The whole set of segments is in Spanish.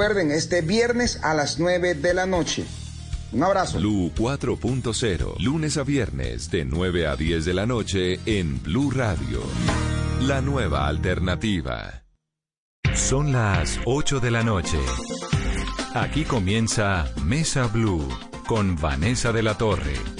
Recuerden, este viernes a las 9 de la noche. Un abrazo. Blue 4.0, lunes a viernes de 9 a 10 de la noche en Blue Radio. La nueva alternativa. Son las 8 de la noche. Aquí comienza Mesa Blue con Vanessa de la Torre.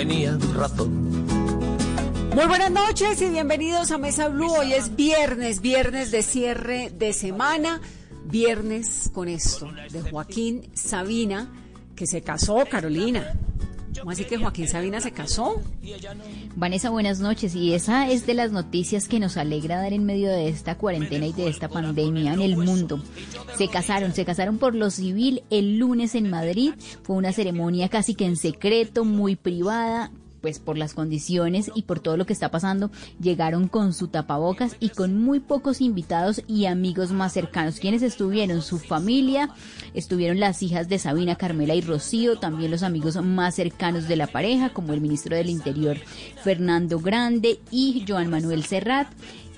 Tenía razón. Muy buenas noches y bienvenidos a Mesa Blue. Hoy es viernes, viernes de cierre de semana, viernes con esto de Joaquín Sabina, que se casó, Carolina. ¿Cómo así que Joaquín Sabina se casó? Vanessa, buenas noches. Y esa es de las noticias que nos alegra dar en medio de esta cuarentena y de esta pandemia en el mundo. Se casaron, se casaron por lo civil el lunes en Madrid. Fue una ceremonia casi que en secreto, muy privada, pues por las condiciones y por todo lo que está pasando, llegaron con su tapabocas y con muy pocos invitados y amigos más cercanos. Quienes estuvieron? Su familia, estuvieron las hijas de Sabina, Carmela y Rocío, también los amigos más cercanos de la pareja, como el ministro del Interior, Fernando Grande y Joan Manuel Serrat.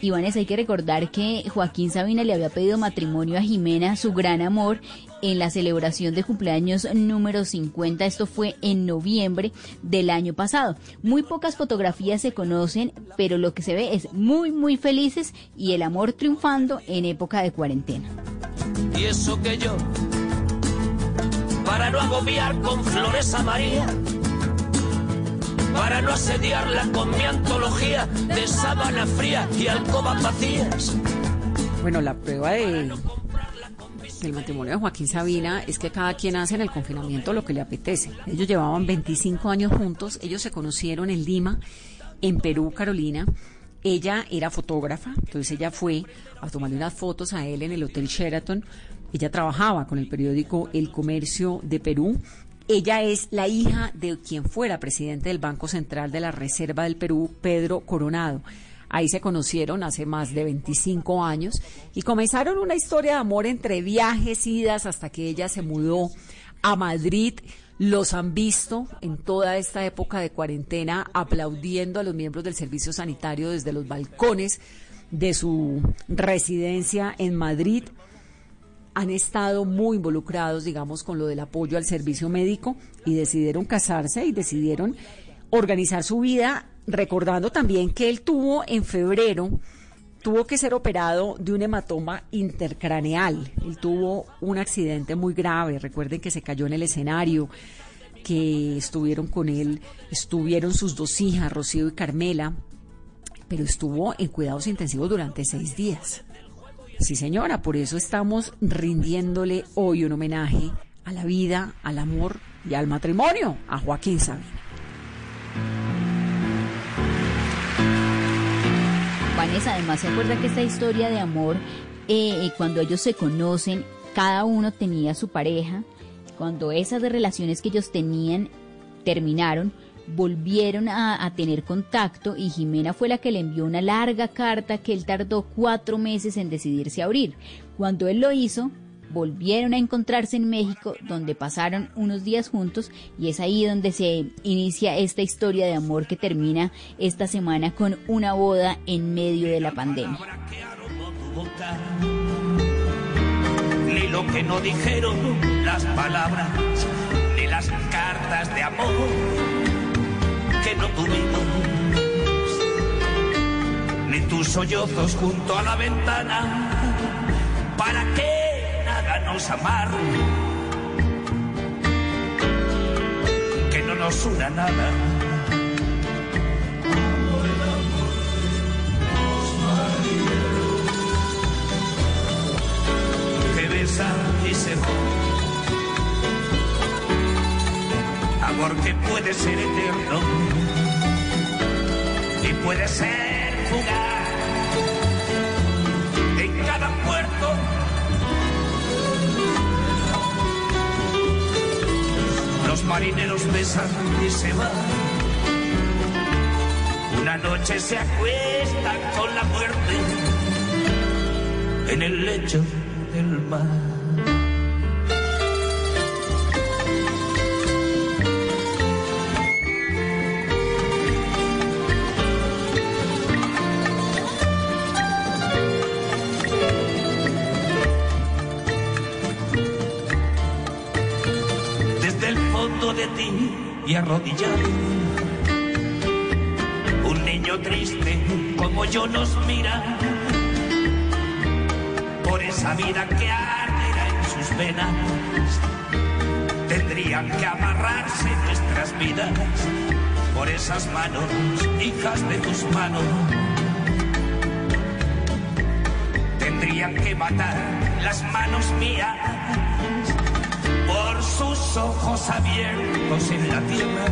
Y hay que recordar que Joaquín Sabina le había pedido matrimonio a Jimena, su gran amor, en la celebración de cumpleaños número 50. Esto fue en noviembre del año pasado. Muy pocas fotografías se conocen, pero lo que se ve es muy, muy felices y el amor triunfando en época de cuarentena. Y eso que yo, para no agobiar con flores a María, para no asediarla con mi antología de sábana fría y alcobas vacías. Bueno, la prueba de el matrimonio de Joaquín Sabina es que cada quien hace en el confinamiento lo que le apetece. Ellos llevaban 25 años juntos, ellos se conocieron en Lima, en Perú, Carolina. Ella era fotógrafa, entonces ella fue a tomarle unas fotos a él en el Hotel Sheraton. Ella trabajaba con el periódico El Comercio de Perú. Ella es la hija de quien fuera presidente del Banco Central de la Reserva del Perú, Pedro Coronado. Ahí se conocieron hace más de 25 años y comenzaron una historia de amor entre viajes, idas, hasta que ella se mudó a Madrid. Los han visto en toda esta época de cuarentena aplaudiendo a los miembros del servicio sanitario desde los balcones de su residencia en Madrid. Han estado muy involucrados, digamos, con lo del apoyo al servicio médico y decidieron casarse y decidieron organizar su vida recordando también que él tuvo en febrero, tuvo que ser operado de un hematoma intercraneal. Él tuvo un accidente muy grave, recuerden que se cayó en el escenario, que estuvieron con él, estuvieron sus dos hijas, Rocío y Carmela, pero estuvo en cuidados intensivos durante seis días. Sí, señora, por eso estamos rindiéndole hoy un homenaje a la vida, al amor y al matrimonio a Joaquín Sabina. Vanessa, además se acuerda que esta historia de amor, eh, cuando ellos se conocen, cada uno tenía su pareja, cuando esas relaciones que ellos tenían terminaron, volvieron a, tener contacto y Jimena fue la que le envió una larga carta que él tardó cuatro meses en decidirse a abrir. Cuando él lo hizo, volvieron a encontrarse en México, donde pasaron unos días juntos y es ahí donde se inicia esta historia de amor que termina esta semana con una boda en medio de la pandemia. Lo que no dijeron las palabras, las cartas de amor proponemos, ni tus sollozos junto a la ventana, para que nada nos amarre, que no nos una nada. Que besa y se va. amor que puede ser eterno puede ser fugaz. En cada puerto los marineros besan y se van. Una noche se acuestan con la muerte en el lecho del mar. Y arrodillado. Un niño triste como yo nos mira por esa vida que arderá en sus venas. Tendrían que amarrarse nuestras vidas por esas manos, hijas de tus manos. Tendrían que matar las manos mías sus ojos abiertos en la tierra.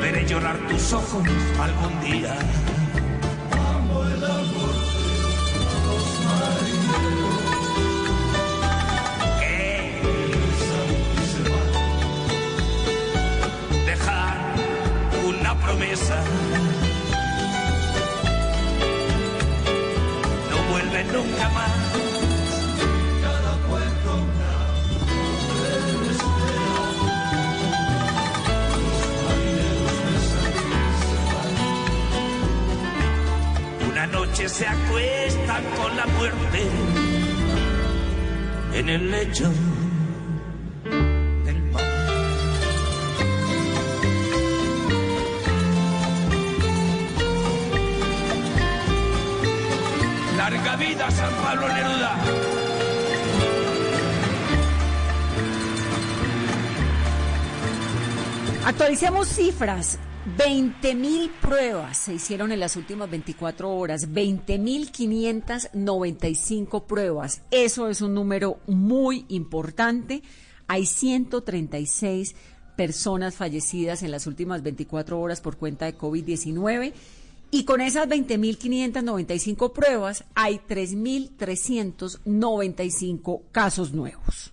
Veré llorar tus ojos algún día. Amo el amor de los marineros. Dejar una promesa. No vuelve nunca más. Noche se acuestan con la muerte en el lecho del mar. Larga vida San Pablo Neruda. Actualicemos cifras. 20.000 pruebas se hicieron en las últimas 24 horas, 20.595 pruebas. Eso es un número muy importante. Hay 136 personas fallecidas en las últimas 24 horas por cuenta de COVID-19. Y con esas 20.595 pruebas hay 3.395 casos nuevos.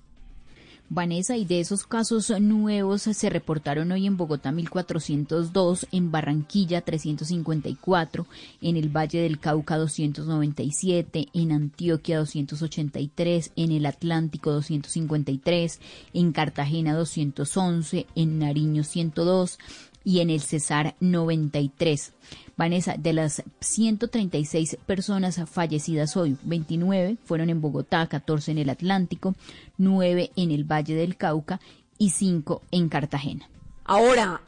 Vanessa, y de esos casos nuevos se reportaron hoy en Bogotá 1.402, en Barranquilla 354, en el Valle del Cauca 297, en Antioquia 283, en el Atlántico 253, en Cartagena 211, en Nariño 102 y en el Cesar 93. Vanessa, de las 136 personas fallecidas hoy, 29 fueron en Bogotá, 14 en el Atlántico, 9 en el Valle del Cauca y 5 en Cartagena. Ahora,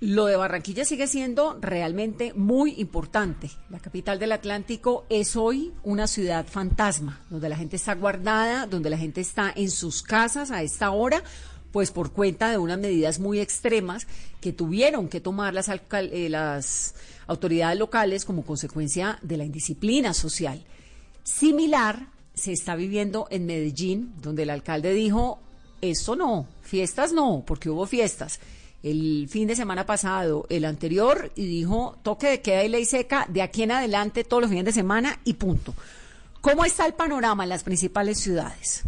lo de Barranquilla sigue siendo realmente muy importante. La capital del Atlántico es hoy una ciudad fantasma, donde la gente está guardada, donde la gente está en sus casas a esta hora pues por cuenta de unas medidas muy extremas que tuvieron que tomar las, eh, las autoridades locales como consecuencia de la indisciplina social. Similar se está viviendo en Medellín, donde el alcalde dijo, esto no, fiestas no, porque hubo fiestas. El fin de semana pasado, el anterior, y dijo, toque de queda y ley seca, de aquí en adelante todos los fines de semana y punto. ¿Cómo está el panorama en las principales ciudades?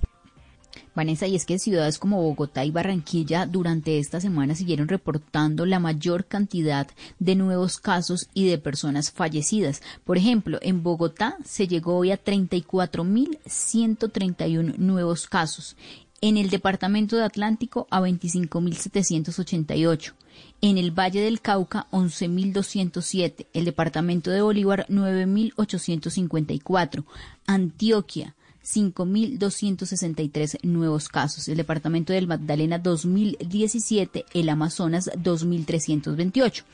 Vanessa, y es que ciudades como Bogotá y Barranquilla durante esta semana siguieron reportando la mayor cantidad de nuevos casos y de personas fallecidas. Por ejemplo, en Bogotá se llegó hoy a 34.131 nuevos casos. En el departamento de Atlántico a 25.788. En el Valle del Cauca 11.207. El departamento de Bolívar 9.854. Antioquia 5.263 nuevos casos. El departamento del Magdalena 2017, el Amazonas 2.328.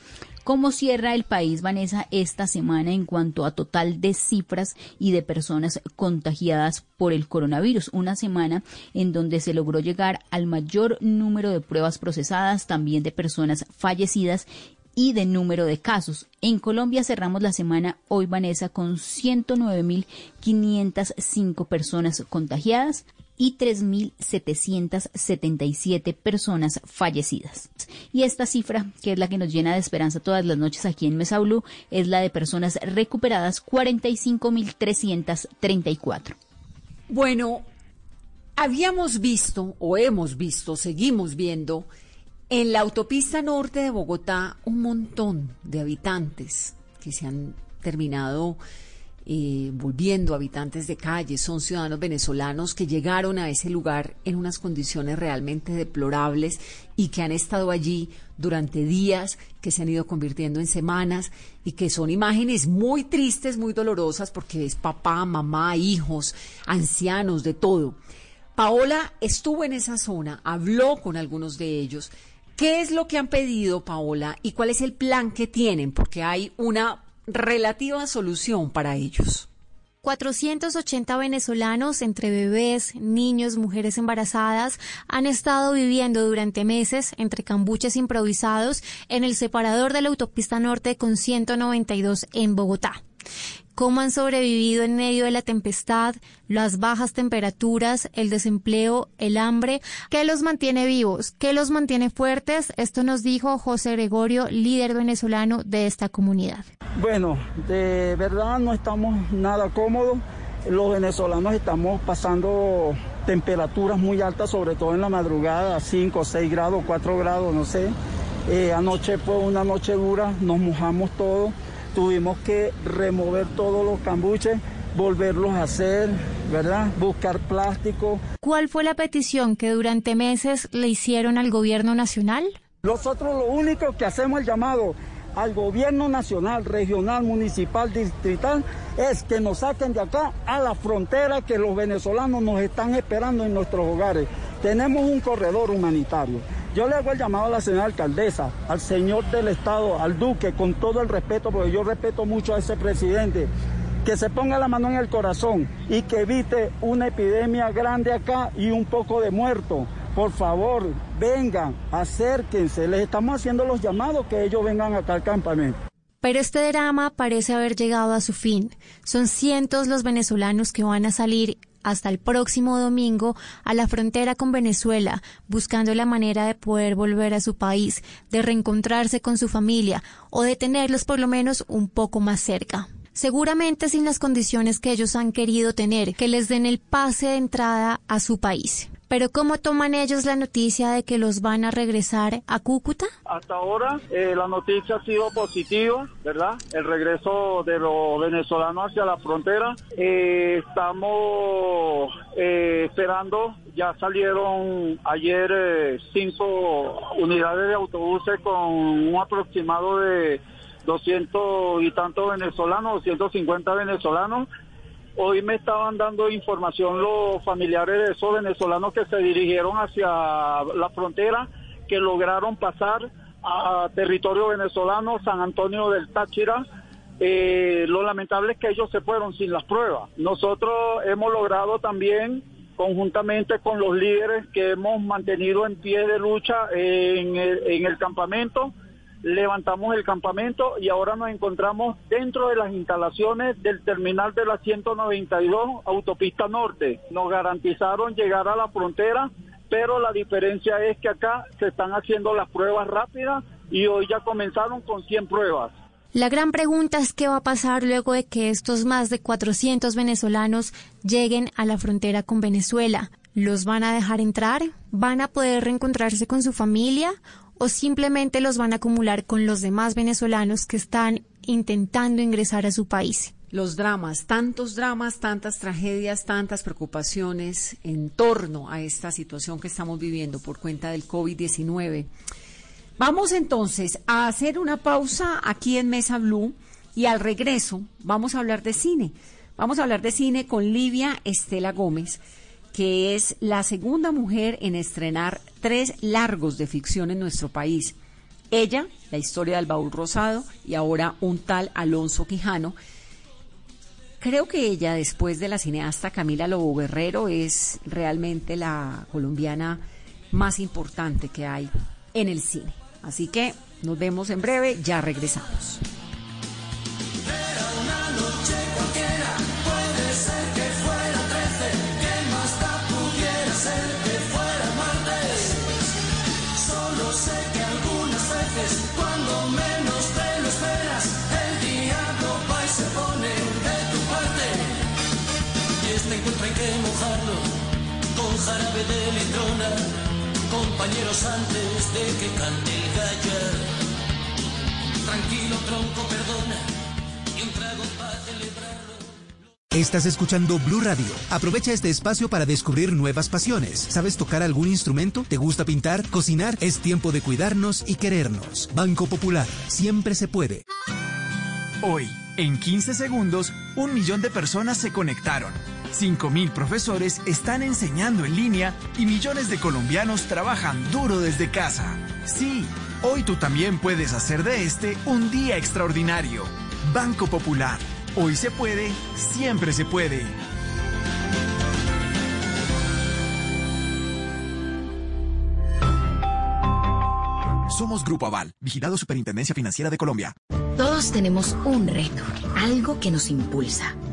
¿Cómo cierra el país, Vanessa, esta semana en cuanto a total de cifras y de personas contagiadas por el coronavirus? Una semana en donde se logró llegar al mayor número de pruebas procesadas, también de personas fallecidas y de número de casos. En Colombia cerramos la semana hoy, Vanessa, con 109.505 personas contagiadas, y 3.777 personas fallecidas. Y esta cifra, que es la que nos llena de esperanza todas las noches aquí en Mesaulú, es la de personas recuperadas, 45.334. Bueno, habíamos visto o hemos visto, seguimos viendo en la autopista norte de Bogotá un montón de habitantes que se han terminado eh, volviendo habitantes de calle, son ciudadanos venezolanos que llegaron a ese lugar en unas condiciones realmente deplorables y que han estado allí durante días, que se han ido convirtiendo en semanas y que son imágenes muy tristes, muy dolorosas porque es papá, mamá, hijos, ancianos, de todo. Paola estuvo en esa zona, habló con algunos de ellos. ¿Qué es lo que han pedido, Paola, y cuál es el plan que tienen? Porque hay una relativa solución para ellos. 480 venezolanos, entre bebés, niños, mujeres embarazadas, han estado viviendo durante meses entre cambuches improvisados en el separador de la autopista norte con 192 en Bogotá cómo han sobrevivido en medio de la tempestad, las bajas temperaturas, el desempleo, el hambre, qué los mantiene vivos, qué los mantiene fuertes. Esto nos dijo José Gregorio, líder venezolano de esta comunidad. Bueno, de verdad no estamos nada cómodos. Los venezolanos estamos pasando temperaturas muy altas, sobre todo en la madrugada, 5, 6 grados, 4 grados, no sé. Eh, anoche fue una noche dura, nos mojamos todos tuvimos que remover todos los cambuches, volverlos a hacer, ¿verdad? Buscar plástico. ¿Cuál fue la petición que durante meses le hicieron al gobierno nacional? Nosotros lo único que hacemos el llamado al gobierno nacional, regional, municipal, distrital, es que nos saquen de acá a la frontera que los venezolanos nos están esperando en nuestros hogares. Tenemos un corredor humanitario yo le hago el llamado a la señora alcaldesa, al señor del Estado, al duque, con todo el respeto, porque yo respeto mucho a ese presidente, que se ponga la mano en el corazón y que evite una epidemia grande acá y un poco de muerto. Por favor, vengan, acérquense, les estamos haciendo los llamados que ellos vengan acá al campamento. Pero este drama parece haber llegado a su fin. Son cientos los venezolanos que van a salir hasta el próximo domingo a la frontera con Venezuela, buscando la manera de poder volver a su país, de reencontrarse con su familia o de tenerlos por lo menos un poco más cerca seguramente sin las condiciones que ellos han querido tener, que les den el pase de entrada a su país. Pero ¿cómo toman ellos la noticia de que los van a regresar a Cúcuta? Hasta ahora eh, la noticia ha sido positiva, ¿verdad? El regreso de los venezolanos hacia la frontera. Eh, estamos eh, esperando, ya salieron ayer cinco unidades de autobuses con un aproximado de 200 y tantos venezolanos, 250 venezolanos Hoy me estaban dando información los familiares de esos venezolanos que se dirigieron hacia la frontera, que lograron pasar a territorio venezolano, San Antonio del Táchira. Eh, lo lamentable es que ellos se fueron sin las pruebas. Nosotros hemos logrado también, conjuntamente con los líderes que hemos mantenido en pie de lucha en el campamento, levantamos el campamento y ahora nos encontramos dentro de las instalaciones del terminal de la 192 Autopista Norte. Nos garantizaron llegar a la frontera, pero la diferencia es que acá se están haciendo las pruebas rápidas y hoy ya comenzaron con 100 pruebas. La gran pregunta es qué va a pasar luego de que estos más de 400 venezolanos lleguen a la frontera con Venezuela. ¿Los van a dejar entrar? ¿Van a poder reencontrarse con su familia? O simplemente los van a acumular con los demás venezolanos que están intentando ingresar a su país. Los dramas, tantos dramas, tantas tragedias, tantas preocupaciones en torno a esta situación que estamos viviendo por cuenta del COVID-19. Vamos entonces a hacer una pausa aquí en Mesa Blue y al regreso vamos a hablar de cine. Vamos a hablar de cine con Livia Estela Gómez que es la segunda mujer en estrenar tres largos de ficción en nuestro país. Ella, la historia del baúl rosado, y ahora un tal Alonso Quijano. Creo que ella, después de la cineasta Camila Lobo Guerrero, es realmente la colombiana más importante que hay en el cine. Así que nos vemos en breve, ya regresamos. Este encuentro hay que mojarlo con jarabe de litrona, compañeros antes de que cante el gallo. Tranquilo tronco, perdona, y un trago para celebrarlo. Estás escuchando Blue Radio. Aprovecha este espacio para descubrir nuevas pasiones. ¿Sabes tocar algún instrumento? ¿Te gusta pintar? ¿Cocinar? Es tiempo de cuidarnos y querernos. Banco Popular. Siempre se puede. Hoy, en 15 segundos, un millón de personas se conectaron. 5.000 profesores están enseñando en línea y millones de colombianos trabajan duro desde casa. Sí, hoy tú también puedes hacer de este un día extraordinario. Banco Popular. Hoy se puede, siempre se puede. Somos Grupo Aval, vigilado Superintendencia Financiera de Colombia. Todos tenemos un reto, algo que nos impulsa,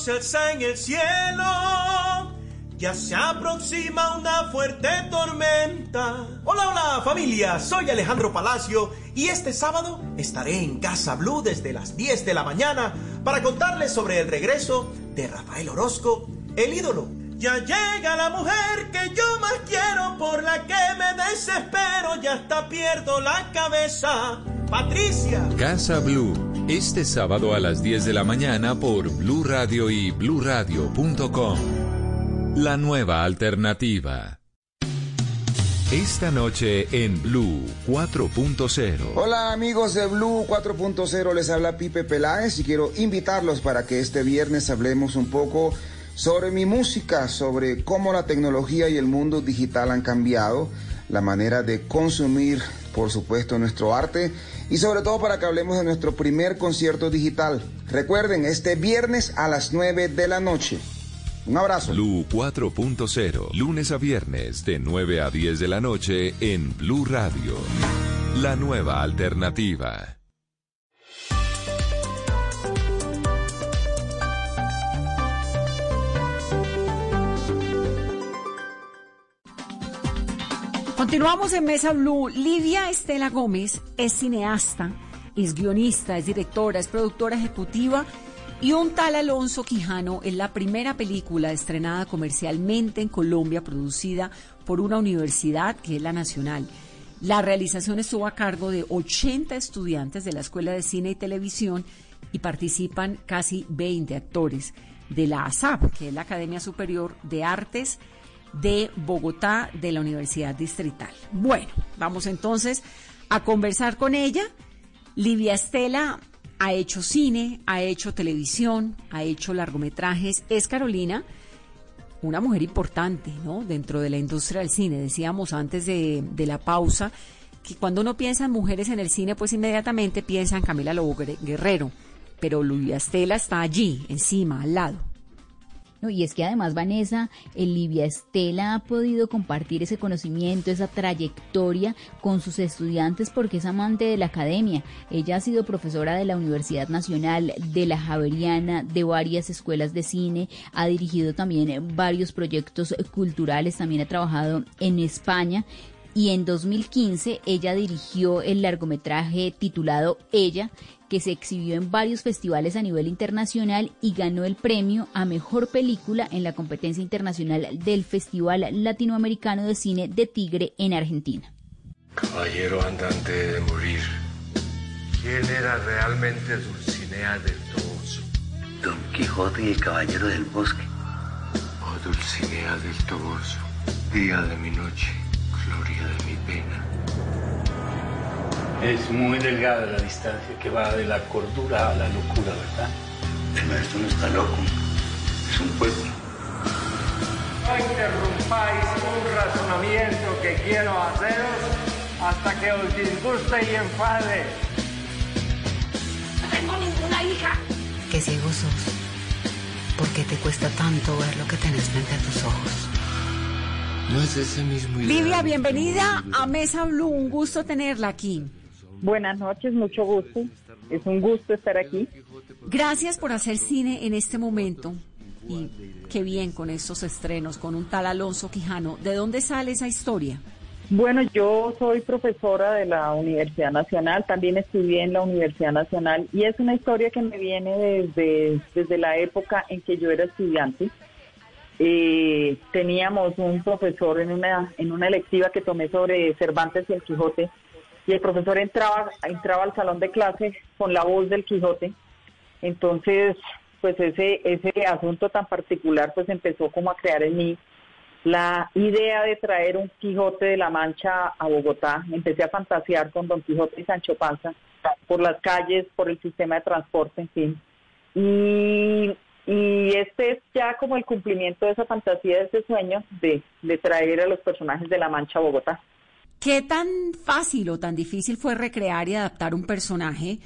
Se alza en el cielo. Ya se aproxima una fuerte tormenta. Hola, hola familia, soy Alejandro Palacio y este sábado estaré en Casa Blue desde las 10 de la mañana para contarles sobre el regreso de Rafael Orozco, el ídolo. Ya llega la mujer que yo más quiero, por la que me desespero, ya hasta pierdo la cabeza. Patricia. Casa Blue, este sábado a las 10 de la mañana por Blue Radio y bluradio.com. La nueva alternativa. Esta noche en Blue 4.0. Hola amigos de Blue 4.0, les habla Pipe Peláez y quiero invitarlos para que este viernes hablemos un poco sobre mi música, sobre cómo la tecnología y el mundo digital han cambiado, la manera de consumir, por supuesto, nuestro arte y sobre todo para que hablemos de nuestro primer concierto digital. Recuerden, este viernes a las 9 de la noche. Un abrazo. Blue 4.0, lunes a viernes de 9 a 10 de la noche en Blue Radio. La nueva alternativa. Continuamos en Mesa Blue. Lidia Estela Gómez es cineasta, es guionista, es directora, es productora ejecutiva y un tal Alonso Quijano es la primera película estrenada comercialmente en Colombia producida por una universidad que es la Nacional. La realización estuvo a cargo de 80 estudiantes de la Escuela de Cine y Televisión y participan casi 20 actores de la ASAP, que es la Academia Superior de Artes de Bogotá de la Universidad Distrital. Bueno, vamos entonces a conversar con ella. Livia Estela ha hecho cine, ha hecho televisión, ha hecho largometrajes. Es Carolina, una mujer importante, ¿no? Dentro de la industria del cine. Decíamos antes de, de la pausa que cuando uno piensa en mujeres en el cine, pues inmediatamente piensa en Camila Lobo Guerrero. Pero Livia Estela está allí, encima, al lado. Y es que además Vanessa, Livia Estela ha podido compartir ese conocimiento, esa trayectoria con sus estudiantes porque es amante de la academia. Ella ha sido profesora de la Universidad Nacional, de la Javeriana, de varias escuelas de cine, ha dirigido también varios proyectos culturales, también ha trabajado en España y en 2015 ella dirigió el largometraje titulado Ella, que se exhibió en varios festivales a nivel internacional y ganó el premio a mejor película en la competencia internacional del Festival Latinoamericano de Cine de Tigre en Argentina. Caballero andante de morir. ¿Quién era realmente Dulcinea del Toboso? Don Quijote y el Caballero del Bosque. Oh, Dulcinea del Toboso, día de mi noche, gloria de mi pena. Es muy delgada la distancia que va de la cordura a la locura, ¿verdad? El maestro no está loco, es un pueblo. No interrumpáis un razonamiento que quiero haceros hasta que os disguste y enfade. No tengo ninguna hija. qué ciego sos? ¿Por qué te cuesta tanto ver lo que tenés frente a tus ojos? No es ese mismo Livia, bienvenida a Mesa Blue. Un gusto tenerla aquí. Buenas noches, mucho gusto. Es un gusto estar aquí. Gracias por hacer cine en este momento. Y qué bien con estos estrenos, con un tal Alonso Quijano. ¿De dónde sale esa historia? Bueno, yo soy profesora de la Universidad Nacional, también estudié en la Universidad Nacional y es una historia que me viene desde, desde la época en que yo era estudiante. Eh, teníamos un profesor en una, en una electiva que tomé sobre Cervantes y el Quijote y el profesor entraba, entraba al salón de clase con la voz del Quijote. Entonces, pues ese, ese asunto tan particular pues empezó como a crear en mí la idea de traer un Quijote de la Mancha a Bogotá. Empecé a fantasear con Don Quijote y Sancho Panza por las calles, por el sistema de transporte, en fin. Y, y este es ya como el cumplimiento de esa fantasía, de ese sueño de, de traer a los personajes de la Mancha a Bogotá. ¿Qué tan fácil o tan difícil fue recrear y adaptar un personaje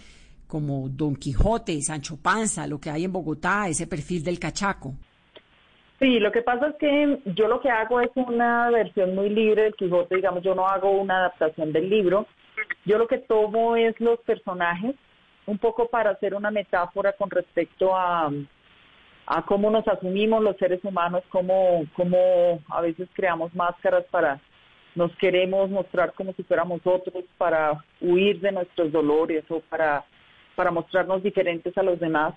como Don Quijote, Sancho Panza, lo que hay en Bogotá, ese perfil del cachaco? Sí, lo que pasa es que yo lo que hago es una versión muy libre del Quijote, digamos, yo no hago una adaptación del libro. Yo lo que tomo es los personajes, un poco para hacer una metáfora con respecto a, a cómo nos asumimos los seres humanos, cómo, cómo a veces creamos máscaras para nos queremos mostrar como si fuéramos otros, para huir de nuestros dolores o para, para mostrarnos diferentes a los demás.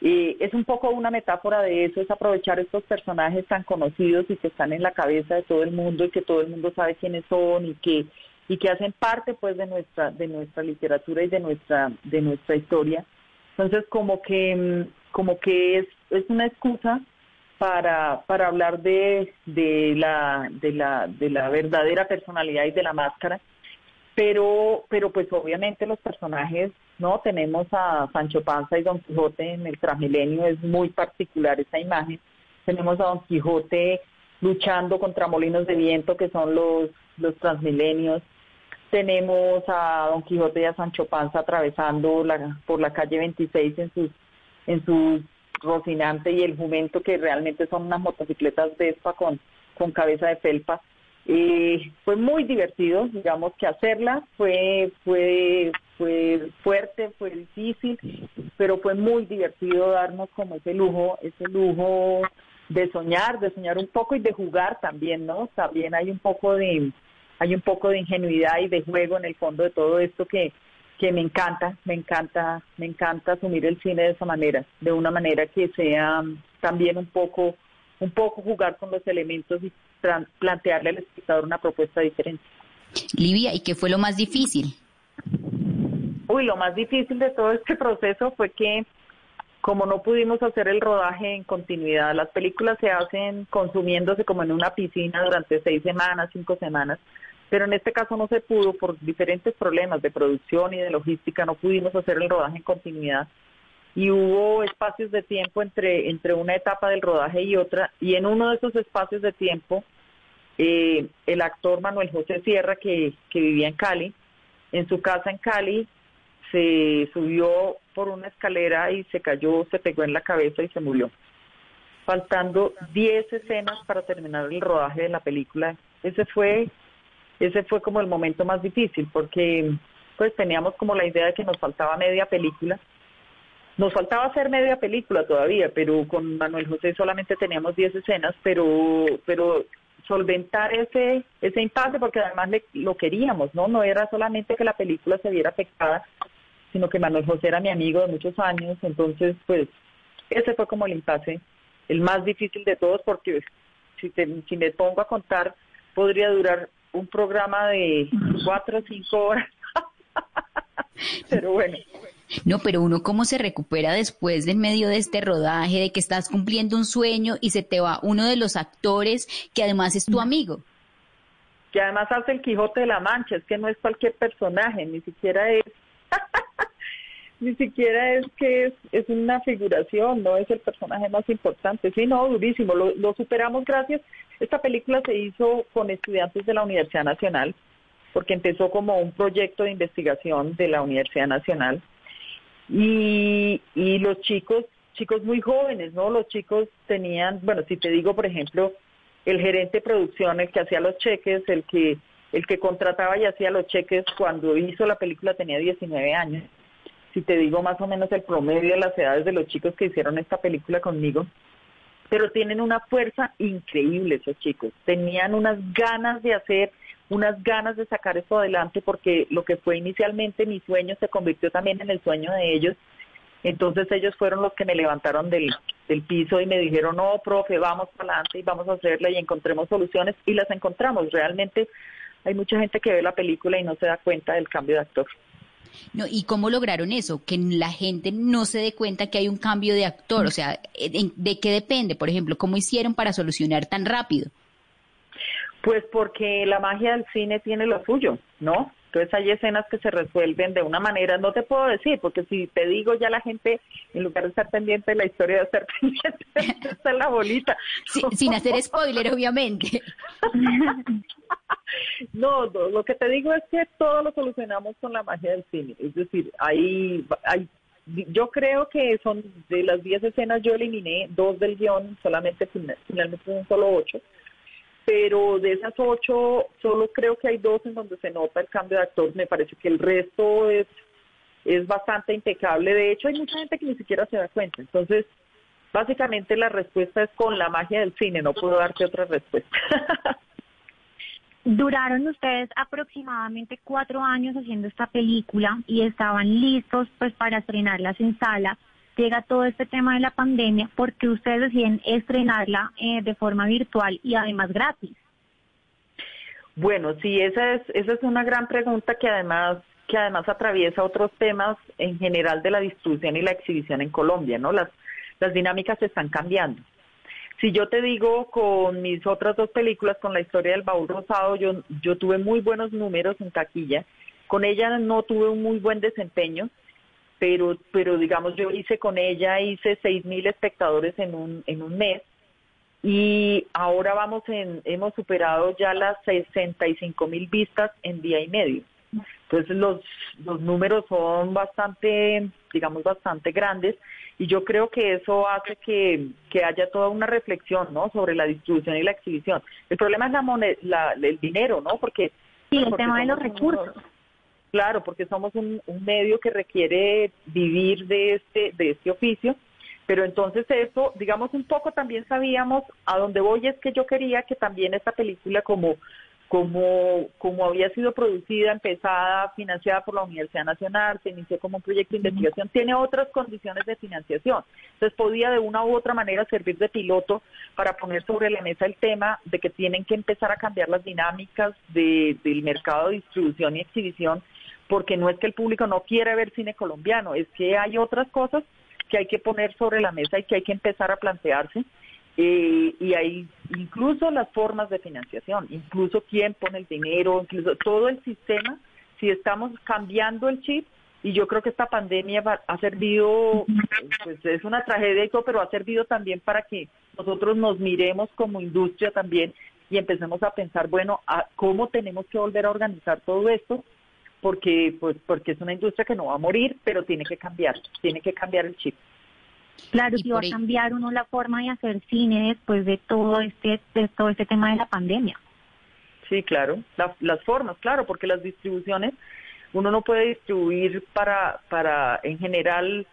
Y es un poco una metáfora de eso, es aprovechar estos personajes tan conocidos y que están en la cabeza de todo el mundo y que todo el mundo sabe quiénes son y que y que hacen parte pues de nuestra de nuestra literatura y de nuestra de nuestra historia. Entonces como que mm, como que es es una excusa para, para hablar de, de, la, de, la, de la verdadera personalidad y de la máscara. Pero pero pues obviamente los personajes no tenemos a Sancho Panza y Don Quijote en el Transmilenio es muy particular esa imagen. Tenemos a Don Quijote luchando contra molinos de viento que son los los Transmilenios. Tenemos a Don Quijote y a Sancho Panza atravesando la, por la calle 26 en sus en sus Rocinante y el Jumento que realmente son unas motocicletas Vespa con con cabeza de felpa y fue muy divertido, digamos que hacerla fue, fue, fue fuerte, fue difícil, pero fue muy divertido darnos como ese lujo, ese lujo de soñar, de soñar un poco y de jugar también, ¿no? También hay un poco de, hay un poco de ingenuidad y de juego en el fondo de todo esto que, que me encanta, me encanta, me encanta asumir el cine de esa manera, de una manera que sea también un poco un poco jugar con los elementos y plantearle al espectador una propuesta diferente. Livia, ¿y qué fue lo más difícil? Uy, lo más difícil de todo este proceso fue que como no pudimos hacer el rodaje en continuidad, las películas se hacen consumiéndose como en una piscina durante seis semanas, cinco semanas, pero en este caso no se pudo por diferentes problemas de producción y de logística, no pudimos hacer el rodaje en continuidad y hubo espacios de tiempo entre, entre una etapa del rodaje y otra, y en uno de esos espacios de tiempo, eh, el actor Manuel José Sierra, que, que vivía en Cali, en su casa en Cali, se subió por una escalera y se cayó, se pegó en la cabeza y se murió. Faltando 10 escenas para terminar el rodaje de la película. Ese fue, ese fue como el momento más difícil, porque pues teníamos como la idea de que nos faltaba media película nos faltaba hacer media película todavía, pero con Manuel José solamente teníamos 10 escenas, pero pero solventar ese ese impasse porque además lo queríamos, ¿no? No era solamente que la película se viera afectada, sino que Manuel José era mi amigo de muchos años, entonces pues ese fue como el impasse, el más difícil de todos porque si, te, si me pongo a contar podría durar un programa de cuatro o cinco horas. pero bueno, no, pero uno cómo se recupera después del medio de este rodaje, de que estás cumpliendo un sueño y se te va uno de los actores que además es tu amigo. Que además hace el Quijote de la Mancha, es que no es cualquier personaje, ni siquiera es, ni siquiera es que es, es una figuración, no es el personaje más importante. Sí, no, durísimo, lo, lo superamos gracias. Esta película se hizo con estudiantes de la Universidad Nacional, porque empezó como un proyecto de investigación de la Universidad Nacional Y, y los chicos, chicos muy jóvenes, ¿no? Los chicos tenían, bueno, si te digo, por ejemplo, el gerente de producción, el que hacía los cheques, el que el que contrataba y hacía los cheques cuando hizo la película tenía 19 años. Si te digo más o menos el promedio de las edades de los chicos que hicieron esta película conmigo, pero tienen una fuerza increíble esos chicos. Tenían unas ganas de hacer, unas ganas de sacar esto adelante porque lo que fue inicialmente mi sueño se convirtió también en el sueño de ellos. Entonces ellos fueron los que me levantaron del, del piso y me dijeron, no, profe, vamos para adelante y vamos a hacerla y encontremos soluciones y las encontramos. Realmente hay mucha gente que ve la película y no se da cuenta del cambio de actor. No, ¿Y cómo lograron eso? Que la gente no se dé cuenta que hay un cambio de actor. O sea, ¿de qué depende? Por ejemplo, ¿cómo hicieron para solucionar tan rápido? Pues porque la magia del cine tiene lo suyo, ¿no? Entonces hay escenas que se resuelven de una manera, no te puedo decir, porque si te digo ya la gente, en lugar de estar pendiente de la historia, de estar pendiente está la bolita. sin hacer spoiler, obviamente. no, lo que te digo es que todo lo solucionamos con la magia del cine. Es decir, hay, hay yo creo que son de las 10 escenas yo eliminé dos del guion, solamente finalmente son solo ocho pero de esas ocho, solo creo que hay dos en donde se nota el cambio de actor. Me parece que el resto es, es bastante impecable. De hecho, hay mucha gente que ni siquiera se da cuenta. Entonces, básicamente la respuesta es con la magia del cine. No puedo darte otra respuesta. Duraron ustedes aproximadamente cuatro años haciendo esta película y estaban listos pues para estrenarlas en sala llega todo este tema de la pandemia, porque ustedes deciden estrenarla eh, de forma virtual y además gratis? Bueno, sí, esa es, esa es una gran pregunta que además que además atraviesa otros temas en general de la distribución y la exhibición en Colombia, ¿no? Las, las dinámicas se están cambiando. Si yo te digo con mis otras dos películas, con la historia del baúl rosado, yo, yo tuve muy buenos números en taquilla. Con ella no tuve un muy buen desempeño, pero, pero digamos yo hice con ella, hice seis mil espectadores en un, en un mes y ahora vamos en, hemos superado ya las 65 mil vistas en día y medio. Entonces los, los números son bastante, digamos, bastante grandes y yo creo que eso hace que, que haya toda una reflexión, ¿no? Sobre la distribución y la exhibición. El problema es la, moneda, la el dinero, ¿no? Porque sí, el tema de los recursos. Claro, porque somos un, medio que requiere vivir de este, de este oficio, pero entonces eso, digamos un poco también sabíamos a dónde voy es que yo quería que también esta película como como, como había sido producida, empezada, financiada por la Universidad Nacional, se inició como un proyecto de investigación, tiene otras condiciones de financiación. Entonces podía de una u otra manera servir de piloto para poner sobre la mesa el tema de que tienen que empezar a cambiar las dinámicas del mercado de distribución y exhibición porque no es que el público no quiera ver cine colombiano, es que hay otras cosas que hay que poner sobre la mesa y que hay que empezar a plantearse. Eh, y hay incluso las formas de financiación, incluso quién pone el dinero, incluso todo el sistema, si estamos cambiando el chip, y yo creo que esta pandemia ha servido, pues es una tragedia y todo, pero ha servido también para que nosotros nos miremos como industria también y empecemos a pensar, bueno, a cómo tenemos que volver a organizar todo esto porque pues porque es una industria que no va a morir, pero tiene que cambiar, tiene que cambiar el chip. Claro, si va a cambiar uno la forma de hacer cine después de todo este de todo este tema de la pandemia. Sí, claro, las formas, claro, porque las distribuciones uno no puede distribuir para para en general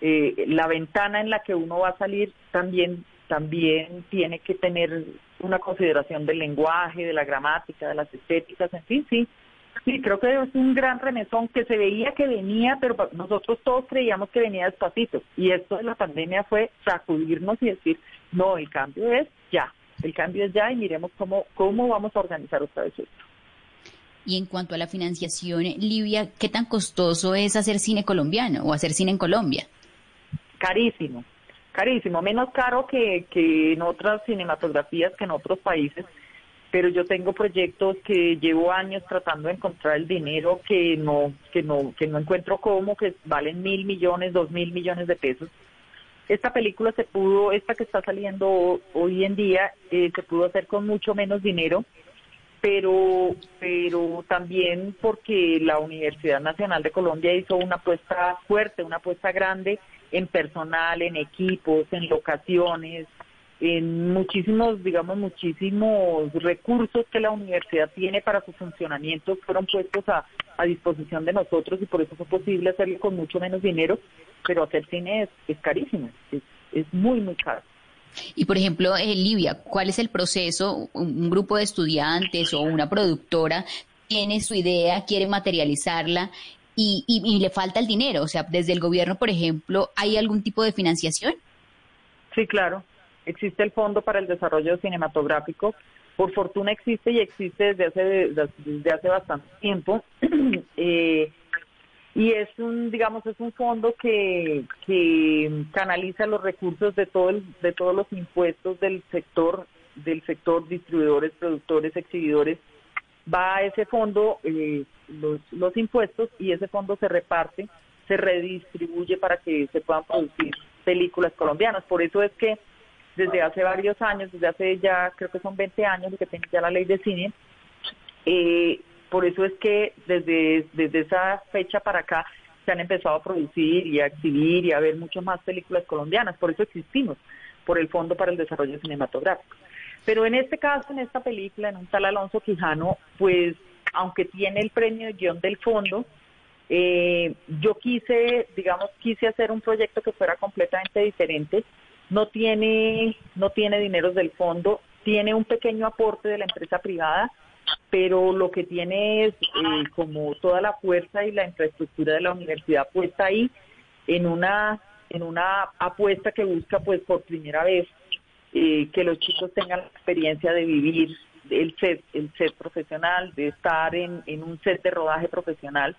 eh, la ventana en la que uno va a salir también también tiene que tener una consideración del lenguaje, de la gramática, de las estéticas, en fin, sí, Sí, creo que es un gran remesón que se veía que venía, pero nosotros todos creíamos que venía despacito. Y esto de la pandemia fue sacudirnos y decir, no, el cambio es ya, el cambio es ya y miremos cómo, cómo vamos a organizar otra vez esto. Y en cuanto a la financiación, Livia, ¿qué tan costoso es hacer cine colombiano o hacer cine en Colombia? Carísimo, carísimo, menos caro que, que en otras cinematografías, que en otros países pero yo tengo proyectos que llevo años tratando de encontrar el dinero que no que no que no encuentro cómo que valen mil millones dos mil millones de pesos. Esta película se pudo esta que está saliendo hoy en día eh, se pudo hacer con mucho menos dinero pero, pero también porque la Universidad Nacional de Colombia hizo una apuesta fuerte, una apuesta grande en personal, en equipos, en locaciones, en muchísimos, digamos, muchísimos recursos que la universidad tiene para su funcionamiento fueron puestos a, a disposición de nosotros y por eso fue posible hacerlo con mucho menos dinero, pero hacer cine es, es carísimo, es, es muy, muy caro. Y por ejemplo, eh, Livia, ¿cuál es el proceso? Un grupo de estudiantes o una productora tiene su idea, quiere materializarla y, y, le falta el dinero. O sea, desde el gobierno, por ejemplo, ¿hay algún tipo de financiación? Sí, claro. Existe el Fondo para el Desarrollo Cinematográfico. Por fortuna existe y existe desde hace, desde hace bastante tiempo. eh, y es un digamos es un fondo que, que canaliza los recursos de todo de todos los impuestos del sector del sector distribuidores productores exhibidores va a ese fondo eh, los, los impuestos y ese fondo se reparte se redistribuye para que se puedan producir películas colombianas por eso es que desde hace varios años desde hace ya creo que son 20 años que tiene ya la ley de cine eh, por eso es que desde, desde esa fecha para acá se han empezado a producir y a exhibir y a ver mucho más películas colombianas. Por eso existimos, por el Fondo para el Desarrollo Cinematográfico. Pero en este caso, en esta película, en un tal Alonso Quijano, pues aunque tiene el premio de guion del fondo, eh, yo quise, digamos, quise hacer un proyecto que fuera completamente diferente. No tiene, no tiene dineros del fondo, tiene un pequeño aporte de la empresa privada, pero lo que tiene es eh, como toda la fuerza y la infraestructura de la universidad puesta ahí en una en una apuesta que busca pues por primera vez eh, que los chicos tengan la experiencia de vivir el set el set profesional de estar en, en un set de rodaje profesional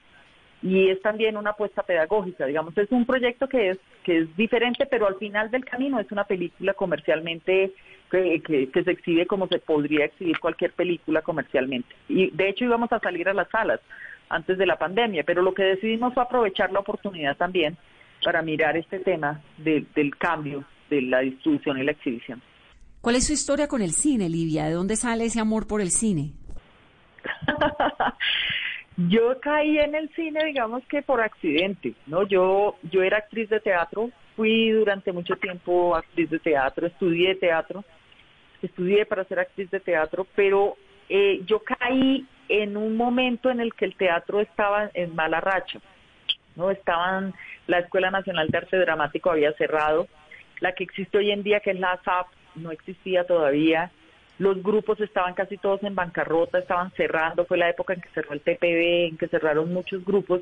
y es también una apuesta pedagógica, digamos, es un proyecto que es que es diferente, pero al final del camino es una película comercialmente que, que, se exhibe como se podría exhibir cualquier película comercialmente. Y de hecho íbamos a salir a las salas antes de la pandemia, pero lo que decidimos fue aprovechar la oportunidad también para mirar este tema del cambio de la distribución y la exhibición. ¿Cuál es su historia con el cine, Livia? ¿De dónde sale ese amor por el cine? Yo caí en el cine, digamos que por accidente, ¿no? Yo, yo era actriz de teatro, fui durante mucho tiempo actriz de teatro, estudié teatro, estudié para ser actriz de teatro, pero eh, yo caí en un momento en el que el teatro estaba en mala racha, ¿no? Estaban, la Escuela Nacional de Arte Dramático había cerrado, la que existe hoy en día, que es la SAP, no existía todavía, los grupos estaban casi todos en bancarrota, estaban cerrando, fue la época en que cerró el TPB, en que cerraron muchos grupos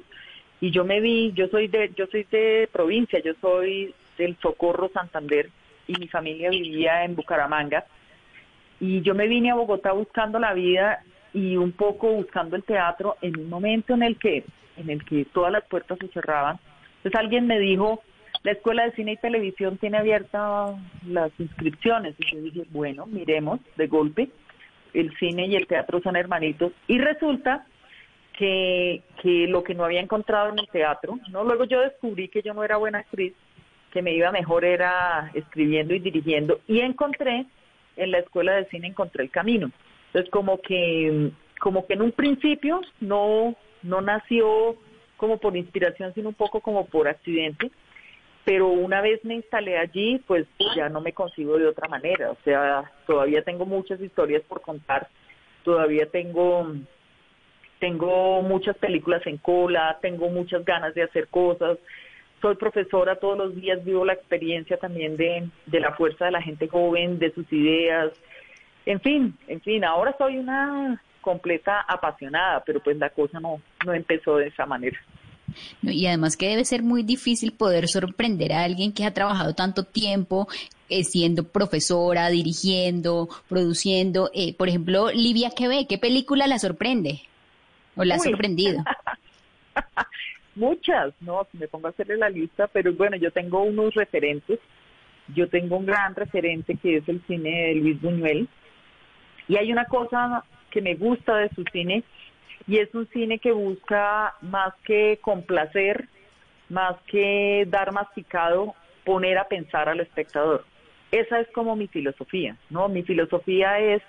y yo me vi, yo soy de yo soy de provincia, yo soy del Socorro Santander y mi familia vivía en Bucaramanga y yo me vine a Bogotá buscando la vida y un poco buscando el teatro en un momento en el que en el que todas las puertas se cerraban. Entonces alguien me dijo, la Escuela de Cine y Televisión tiene abiertas las inscripciones. Y yo dije, bueno, miremos de golpe. El cine y el teatro son hermanitos. Y resulta que, que lo que no había encontrado en el teatro, ¿no? Luego yo descubrí que yo no era buena actriz, que me iba mejor era escribiendo y dirigiendo. Y encontré, en la Escuela de Cine encontré el camino. Entonces como que, como que en un principio no, no nació como por inspiración, sino un poco como por accidente pero una vez me instalé allí, pues ya no me consigo de otra manera, o sea, todavía tengo muchas historias por contar, todavía tengo tengo muchas películas en cola, tengo muchas ganas de hacer cosas, soy profesora todos los días, vivo la experiencia también de, de la fuerza de la gente joven, de sus ideas, en fin, en fin, ahora soy una completa apasionada, pero pues la cosa no, no empezó de esa manera. Y además que debe ser muy difícil poder sorprender a alguien que ha trabajado tanto tiempo eh, siendo profesora, dirigiendo, produciendo. Eh, por ejemplo, Livia, ¿qué ve? ¿Qué película la sorprende? ¿O la ha sorprendido? Muchas, no, me pongo a hacerle la lista, pero bueno, yo tengo unos referentes. Yo tengo un gran referente que es el cine de Luis Buñuel. Y hay una cosa que me gusta de su cine y es un cine que busca más que complacer, más que dar masticado, poner a pensar al espectador. Esa es como mi filosofía, ¿no? Mi filosofía es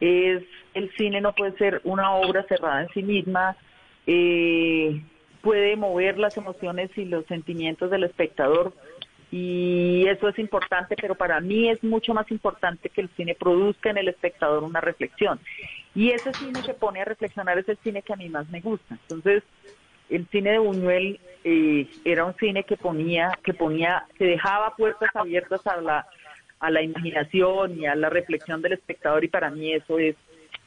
es el cine no puede ser una obra cerrada en sí misma, eh, puede mover las emociones y los sentimientos del espectador y eso es importante, pero para mí es mucho más importante que el cine produzca en el espectador una reflexión. Y ese cine que pone a reflexionar es el cine que a mí más me gusta. Entonces, el cine de Buñuel eh, era un cine que ponía, que ponía, que dejaba puertas abiertas a la, a la imaginación y a la reflexión del espectador y para mí eso es,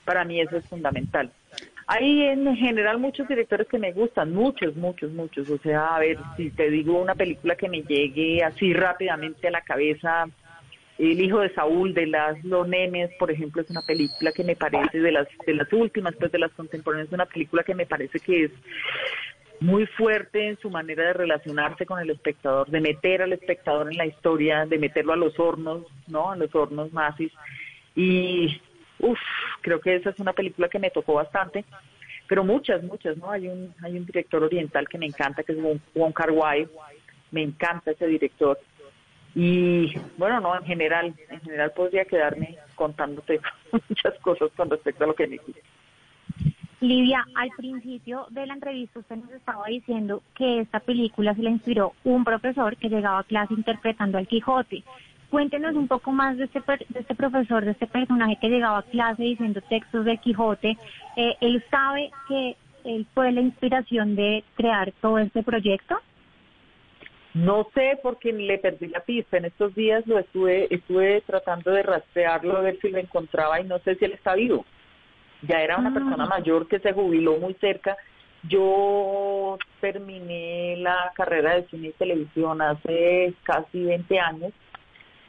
para mí eso es fundamental. Hay en general muchos directores que me gustan, muchos, muchos, muchos. O sea, a ver, si te digo una película que me llegue así rápidamente a la cabeza, El hijo de Saúl de Laszlo Nemes, por ejemplo, es una película que me parece de las de las últimas, pues de las contemporáneas, es una película que me parece que es muy fuerte en su manera de relacionarse con el espectador, de meter al espectador en la historia, de meterlo a los hornos, ¿no? A los hornos nazis. Y, uff, creo que esa es una película que me tocó bastante, pero muchas, muchas, ¿no? Hay un, hay un director oriental que me encanta, que es Wong Kar Wai, me encanta ese director. Y bueno, no, en general, en general podría quedarme contándote muchas cosas con respecto a lo que me dice. Livia, al principio de la entrevista usted nos estaba diciendo que esta película se la inspiró un profesor que llegaba a clase interpretando al Quijote. Cuéntenos un poco más de este, de este profesor, de este personaje que llegaba a clase diciendo textos del Quijote. Eh, ¿Él sabe que él fue la inspiración de crear todo este proyecto? No sé porque le perdí la pista. En estos días lo estuve, estuve tratando de rastrearlo, a ver si lo encontraba y no sé si él está vivo ya era una persona ah. mayor que se jubiló muy cerca. Yo terminé la carrera de cine y televisión hace casi 20 años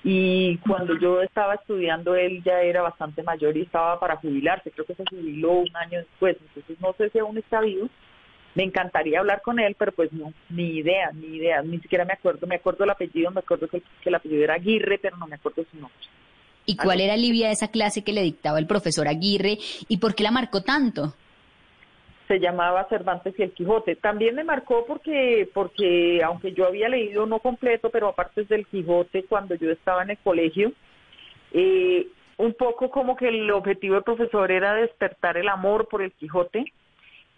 y cuando yo estaba estudiando él ya era bastante mayor y estaba para jubilarse, creo que se jubiló un año después, entonces no sé si aún está vivo. Me encantaría hablar con él, pero pues no, ni idea, ni idea, ni siquiera me acuerdo, me acuerdo el apellido, me acuerdo que, que el apellido era Aguirre, pero no me acuerdo su nombre. ¿Y cuál era, Livia, esa clase que le dictaba el profesor Aguirre y por qué la marcó tanto? Se llamaba Cervantes y el Quijote. También me marcó porque, porque aunque yo había leído no completo, pero aparte del Quijote cuando yo estaba en el colegio, eh, un poco como que el objetivo del profesor era despertar el amor por el Quijote,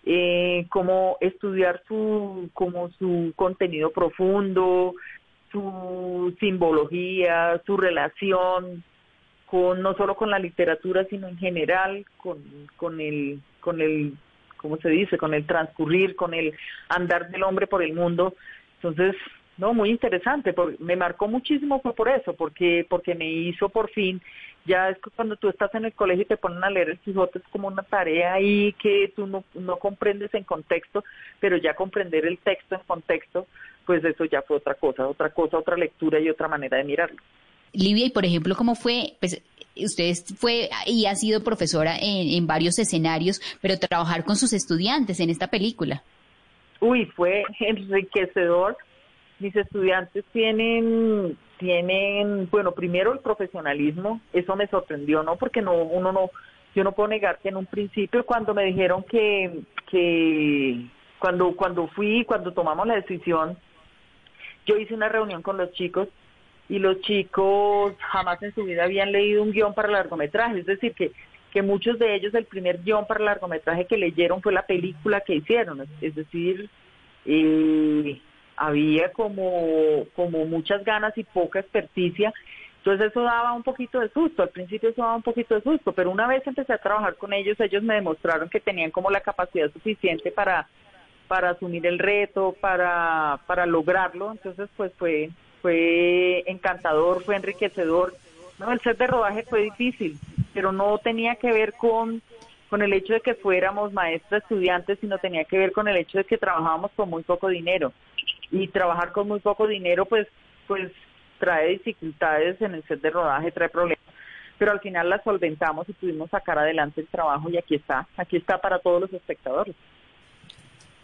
eh, como estudiar su, como su contenido profundo, su simbología, su relación no solo con la literatura, sino en general, con, con el, con el, ¿cómo se dice? Con el transcurrir, con el andar del hombre por el mundo. Entonces, no, muy interesante, me marcó muchísimo fue por eso, porque, porque me hizo por fin, ya es que cuando tú estás en el colegio y te ponen a leer el Quijote es como una tarea ahí que tú no, no comprendes en contexto, pero ya comprender el texto en contexto, pues eso ya fue otra cosa, otra cosa, otra lectura y otra manera de mirarlo. Livia, y por ejemplo, ¿cómo fue? Pues usted fue y ha sido profesora en, varios escenarios, pero trabajar con sus estudiantes en esta película. Uy, fue enriquecedor. Mis estudiantes tienen, tienen, bueno, primero el profesionalismo, eso me sorprendió, ¿no? Porque no, uno no, yo no puedo negar que en un principio cuando me dijeron que, que cuando, cuando fui, cuando tomamos la decisión, yo hice una reunión con los chicos y los chicos jamás en su vida habían leído un guion para largometraje, es decir, que, que muchos de ellos el primer guion para largometraje que leyeron fue la película que hicieron, es decir, eh, había como, como muchas ganas y poca experticia, entonces eso daba un poquito de susto, al principio eso daba un poquito de susto, pero una vez empecé a trabajar con ellos, ellos me demostraron que tenían como la capacidad suficiente para para asumir el reto, para, para lograrlo, entonces pues fue, fue encantador, fue enriquecedor. No, el set de rodaje fue difícil, pero no tenía que ver con, con el hecho de que fuéramos maestras estudiantes, sino tenía que ver con el hecho de que trabajábamos con muy poco dinero. Y trabajar con muy poco dinero, pues, pues trae dificultades en el set de rodaje, trae problemas. Pero al final las solventamos y pudimos sacar adelante el trabajo y aquí está, aquí está para todos los espectadores.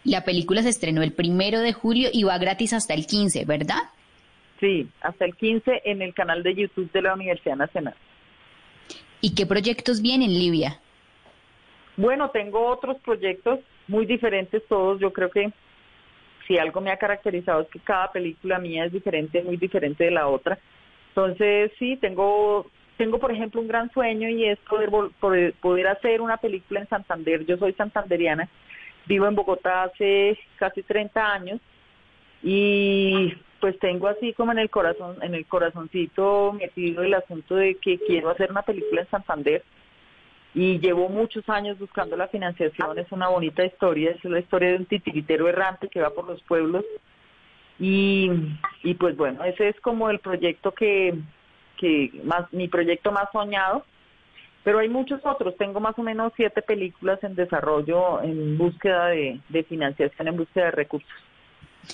La película se estrenó el primero de julio y va gratis hasta el 15, ¿verdad? Sí, hasta el 15 en el canal de YouTube de la Universidad Nacional. ¿Y qué proyectos vienen, Livia? Bueno, tengo otros proyectos muy diferentes todos. Yo creo que si algo me ha caracterizado es que cada película mía es diferente, muy diferente de la otra. Entonces, sí, tengo tengo, por ejemplo, un gran sueño y es poder, poder, poder hacer una película en Santander. Yo soy santanderiana, vivo en Bogotá hace casi 30 años y pues tengo así como en el corazón, en el corazoncito metido el asunto de que quiero hacer una película en Santander y llevo muchos años buscando la financiación, es una bonita historia, es la historia de un titiritero errante que va por los pueblos y, y pues bueno, ese es como el proyecto que, que más, mi proyecto más soñado, pero hay muchos otros, tengo más o menos siete películas en desarrollo en búsqueda de, de financiación, en búsqueda de recursos.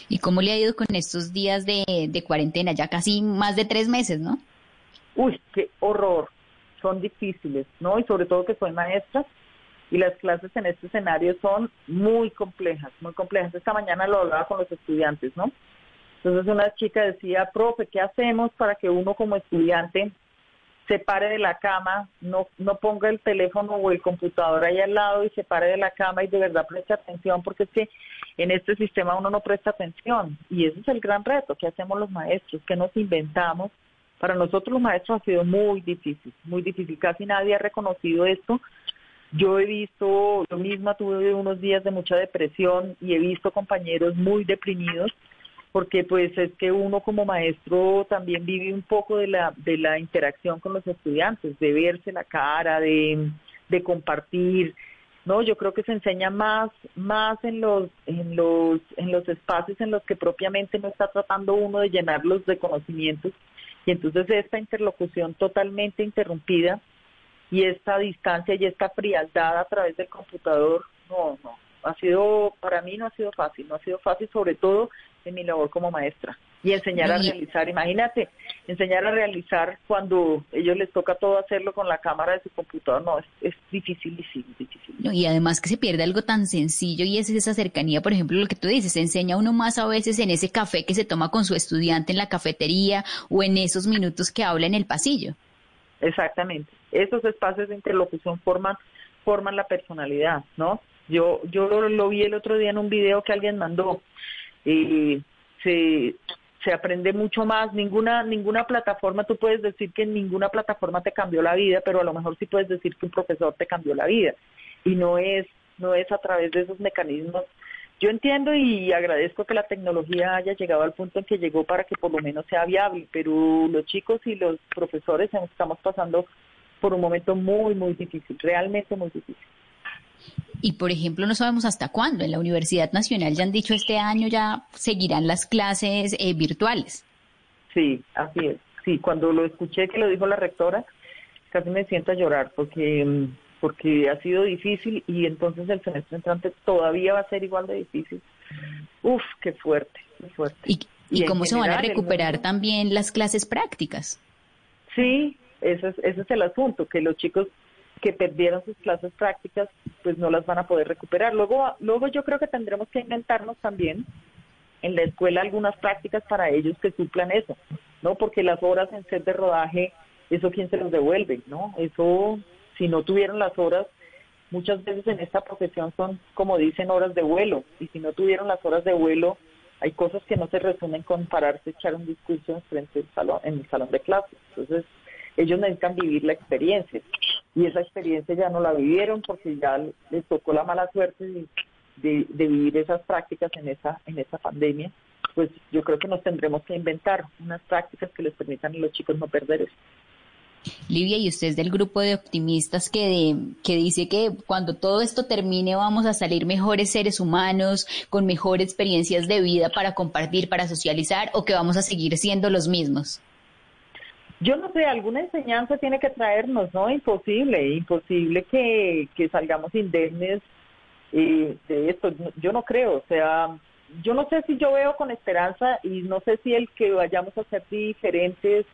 ¿Y cómo le ha ido con estos días de, cuarentena? Ya casi más de tres meses, ¿no? Uy, qué horror. Son difíciles, ¿no? Y sobre todo que soy maestra y las clases en este escenario son muy complejas, muy complejas. Esta mañana lo hablaba con los estudiantes, ¿no? Entonces una chica decía, profe, ¿qué hacemos para que uno como estudiante se pare de la cama, no, no ponga el teléfono o el computador ahí al lado y se pare de la cama y de verdad preste atención, porque es que en este sistema uno no presta atención y ese es el gran reto que hacemos los maestros, que nos inventamos. Para nosotros los maestros ha sido muy difícil, muy difícil, casi nadie ha reconocido esto. Yo he visto, yo misma tuve unos días de mucha depresión y he visto compañeros muy deprimidos porque pues es que uno como maestro también vive un poco de la, de la interacción con los estudiantes, de verse la cara, de, de compartir, no, yo creo que se enseña más, más en los, en los, en los espacios en los que propiamente no está tratando uno de llenarlos de conocimientos, y entonces esta interlocución totalmente interrumpida y esta distancia y esta frialdad a través del computador, no, no, ha sido, para mí no ha sido fácil, no ha sido fácil sobre todo en mi labor como maestra. Y enseñar a realizar, imagínate, enseñar a realizar cuando ellos les toca todo hacerlo con la cámara de su computador, no, es, es difícil, difícil. y además que se pierde algo tan sencillo y es esa cercanía, por ejemplo, lo que tú dices, se enseña uno más a veces en ese café que se toma con su estudiante en la cafetería o en esos minutos que habla en el pasillo. Exactamente, esos espacios de interlocución forman, forman la personalidad, ¿no? Yo, yo lo, vi el otro día en un video que alguien mandó. Y se, se aprende mucho más. Ninguna, ninguna plataforma, tú puedes decir que ninguna plataforma te cambió la vida, pero a lo mejor sí puedes decir que un profesor te cambió la vida. Y no es, no es a través de esos mecanismos. Yo entiendo y agradezco que la tecnología haya llegado al punto en que llegó para que por lo menos sea viable, pero los chicos y los profesores estamos pasando por un momento muy, muy difícil, realmente muy difícil. Y por ejemplo, no sabemos hasta cuándo. En la Universidad Nacional ya han dicho este año ya seguirán las clases eh, virtuales. Sí, así es. Sí, cuando lo escuché que lo dijo la rectora, casi me siento a llorar porque mm, porque ha sido difícil y entonces el semestre entrante todavía va a ser igual de difícil. Uf, qué fuerte, qué fuerte. ¿Y, y, cómo se van a recuperar también las clases prácticas? Sí, ese es, ese es el asunto, que los chicos que perdieron sus clases prácticas, pues no las van a poder recuperar. Luego, luego yo creo que tendremos que inventarnos también en la escuela algunas prácticas para ellos que suplan eso, ¿no? Porque las horas en set de rodaje, eso quién se los devuelve, ¿no? Eso, si no tuvieron las horas, muchas veces en esta profesión son, como dicen, horas de vuelo, y si no tuvieron las horas de vuelo, hay cosas que no se resumen con pararse, echar un discurso en frente del salón, en el salón de clases. Entonces, ellos necesitan vivir la experiencia y esa experiencia ya no la vivieron porque ya les tocó la mala suerte de, vivir esas prácticas en esa en esa pandemia pues yo creo que nos tendremos que inventar unas prácticas que les permitan a los chicos no perder eso. Livia, y usted es del grupo de optimistas que, que dice que cuando todo esto termine vamos a salir mejores seres humanos, con mejores experiencias de vida para compartir, para socializar, o que vamos a seguir siendo los mismos yo no sé, alguna enseñanza tiene que traernos, ¿no? Imposible, imposible que, que salgamos indemnes eh, de esto. Yo no creo, o sea, yo no sé si yo veo con esperanza y no sé si el que vayamos a ser diferentes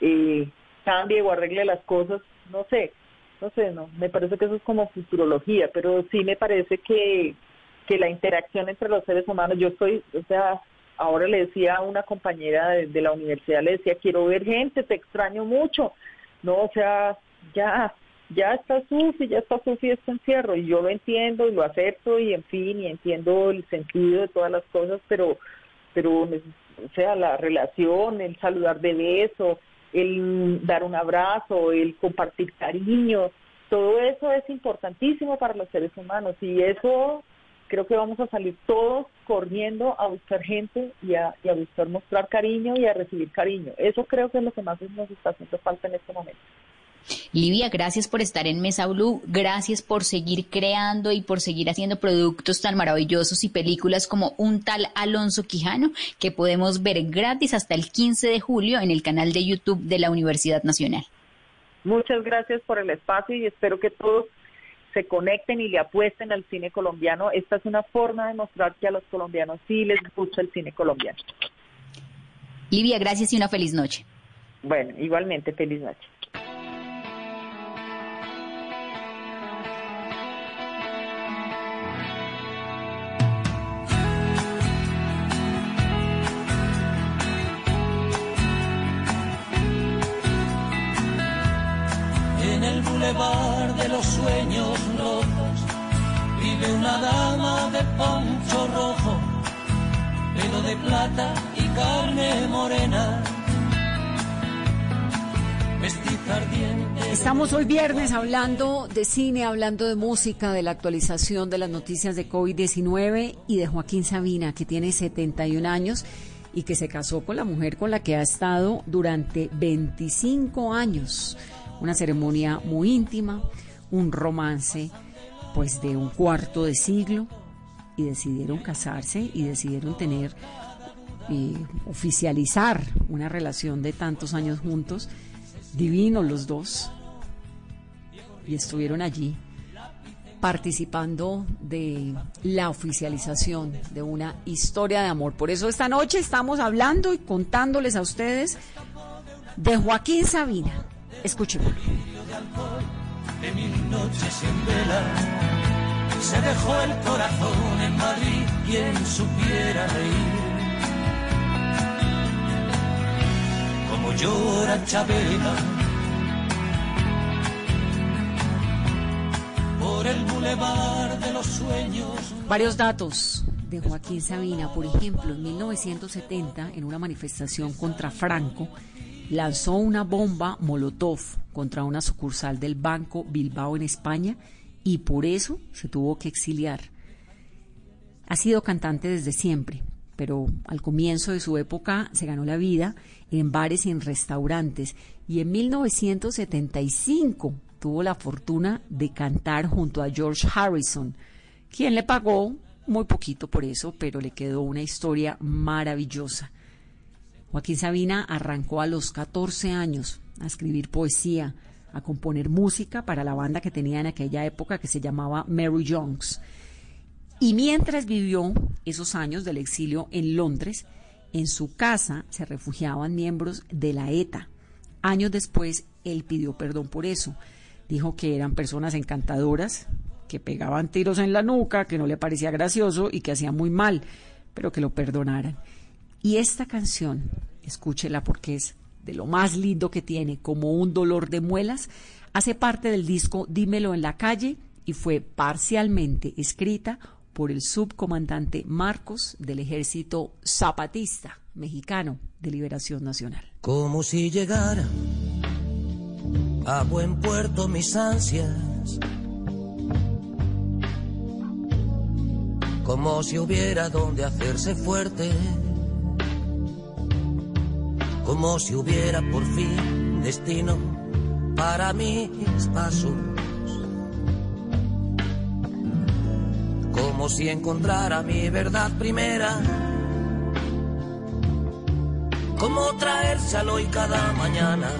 eh, cambie o arregle las cosas, no sé, no sé, no, me parece que eso es como futurología, pero sí me parece que, que la interacción entre los seres humanos, yo estoy, o sea, ahora le decía a una compañera de, la universidad, le decía, quiero ver gente, te extraño mucho. No, o sea, ya, ya está Sufi, ya está Sufi este encierro, y yo lo entiendo y lo acepto, y en fin, y entiendo el sentido de todas las cosas, pero, pero, o sea, la relación, el saludar de beso, el dar un abrazo, el compartir cariño, todo eso es importantísimo para los seres humanos y eso creo que vamos a salir todos corriendo a buscar gente y a, y a buscar mostrar cariño y a recibir cariño. Eso creo que es lo que más nos está haciendo falta en este momento. Livia, gracias por estar en Mesa Blue, gracias por seguir creando y por seguir haciendo productos tan maravillosos y películas como un tal Alonso Quijano que podemos ver gratis hasta el 15 de julio en el canal de YouTube de la Universidad Nacional. Muchas gracias por el espacio y espero que todos se conecten y le apuesten al cine colombiano. Esta es una forma de mostrar que a los colombianos sí les gusta el cine colombiano. Livia, gracias y una feliz noche. Bueno, igualmente, feliz noche. Los sueños locos vive una dama de poncho rojo, pelo de plata y carne morena. Estamos hoy viernes hablando de cine, hablando de música, de la actualización de las noticias de COVID-19 y de Joaquín Sabina, que tiene 71 años y que se casó con la mujer con la que ha estado durante 25 años. Una ceremonia muy íntima, un romance pues de un cuarto de siglo y decidieron casarse y decidieron tener y oficializar una relación de tantos años juntos, divinos los dos, y estuvieron allí participando de la oficialización de una historia de amor. Por eso esta noche estamos hablando y contándoles a ustedes de Joaquín Sabina. Escuchemos. De mil noches en vela. Se dejó el corazón en Madrid, quien supiera reír. Como llora Chabela. Por el bulevar de los sueños. Varios datos de Joaquín Sabina, por ejemplo, en 1970, en una manifestación contra Franco, lanzó una bomba Molotov contra una sucursal del Banco Bilbao en España y por eso se tuvo que exiliar. Ha sido cantante desde siempre, pero al comienzo de su época se ganó la vida en bares y en restaurantes y en 1975 tuvo la fortuna de cantar junto a George Harrison, quien le pagó muy poquito por eso, pero le quedó una historia maravillosa. Joaquín Sabina arrancó a los 14 años a escribir poesía, a componer música para la banda que tenía en aquella época que se llamaba Mary Jones. Y mientras vivió esos años del exilio en Londres, en su casa se refugiaban miembros de la ETA. Años después, él pidió perdón por eso. Dijo que eran personas encantadoras, que pegaban tiros en la nuca, que no le parecía gracioso y que hacían muy mal, pero que lo perdonaran. Y esta canción, escúchela porque es de lo más lindo que tiene, como un dolor de muelas, hace parte del disco Dímelo en la calle y fue parcialmente escrita por el subcomandante Marcos del Ejército Zapatista Mexicano de Liberación Nacional. Como si llegara a buen puerto mis ansias. Como si hubiera donde hacerse fuerte. Como si hubiera por fin destino para mis pasos. Como si encontrara mi verdad primera. Como traérselo hoy cada mañana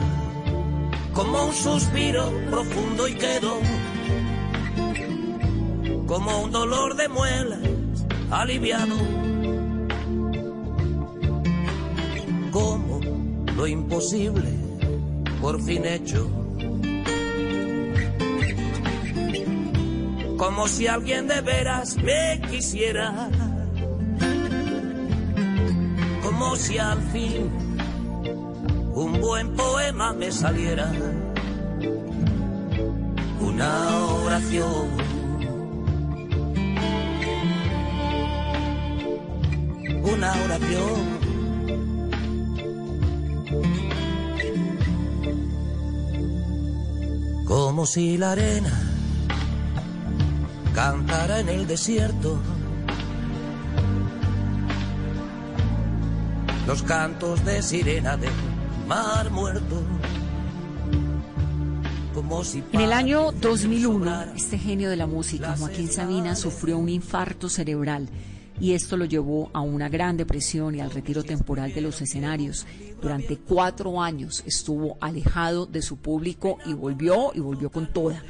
como un suspiro profundo y quedo, como un dolor de muelas aliviado, imposible por fin hecho, como si alguien de veras me quisiera, como si al fin un buen poema me saliera, una oración. Una oración. Como si la arena cantara en el desierto. Los cantos de sirena del mar muerto. Como si En el año 2001, este genio de la música, Joaquín Sabina, sufrió un infarto cerebral y esto lo llevó a una gran depresión y al retiro temporal de los escenarios. Durante cuatro años estuvo alejado de su público y volvió y volvió con toda.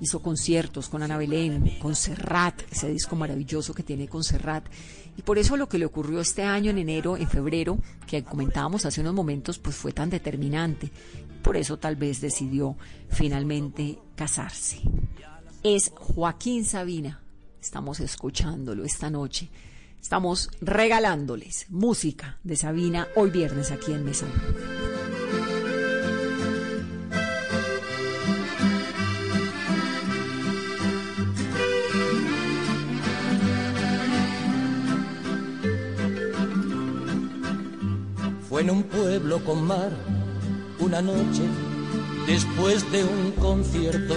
Hizo conciertos con Ana Belén, con Serrat, ese disco maravilloso que tiene con Serrat. Y por eso lo que le ocurrió este año en enero, en febrero, que comentábamos hace unos momentos, pues fue tan determinante. Por eso tal vez decidió finalmente casarse. Es Joaquín Sabina. Estamos escuchándolo esta noche. Estamos regalándoles música de Sabina hoy viernes aquí en Mesa. Fue en un pueblo con mar una noche después de un concierto.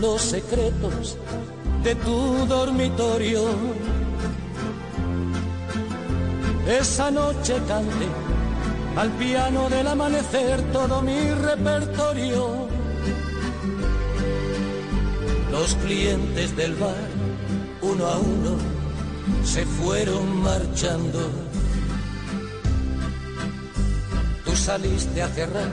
los secretos de tu dormitorio. Esa noche canté al piano del amanecer todo mi repertorio. Los clientes del bar, uno a uno, se fueron marchando. Tú saliste a cerrar,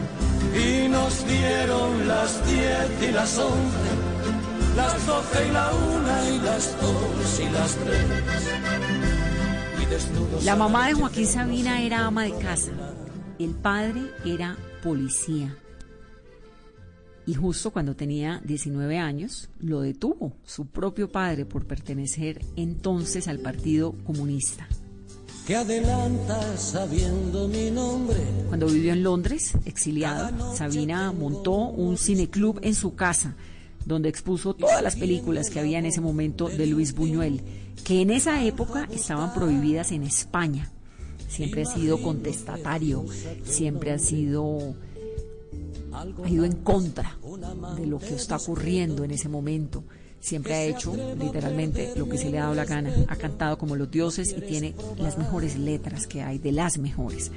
Y nos dieron las diez y las once, las doce y la una y las dos y las tres. La mamá de Joaquín Sabina era ama de casa. El padre era policía. Y justo cuando tenía 19 años, lo detuvo su propio padre por pertenecer entonces al Partido Comunista. Que adelanta sabiendo mi nombre. Cuando vivió en Londres, exiliado, Sabina montó un cineclub en su casa, donde expuso todas las películas que había en ese momento de Luis Buñuel, que en esa época estaban prohibidas en España. Siempre ha sido contestatario, siempre ha sido ha ido en contra de lo que está ocurriendo en ese momento. Siempre ha hecho literalmente lo que se le ha dado la gana. Ha cantado como los dioses y tiene las mejores letras que hay, de las mejores.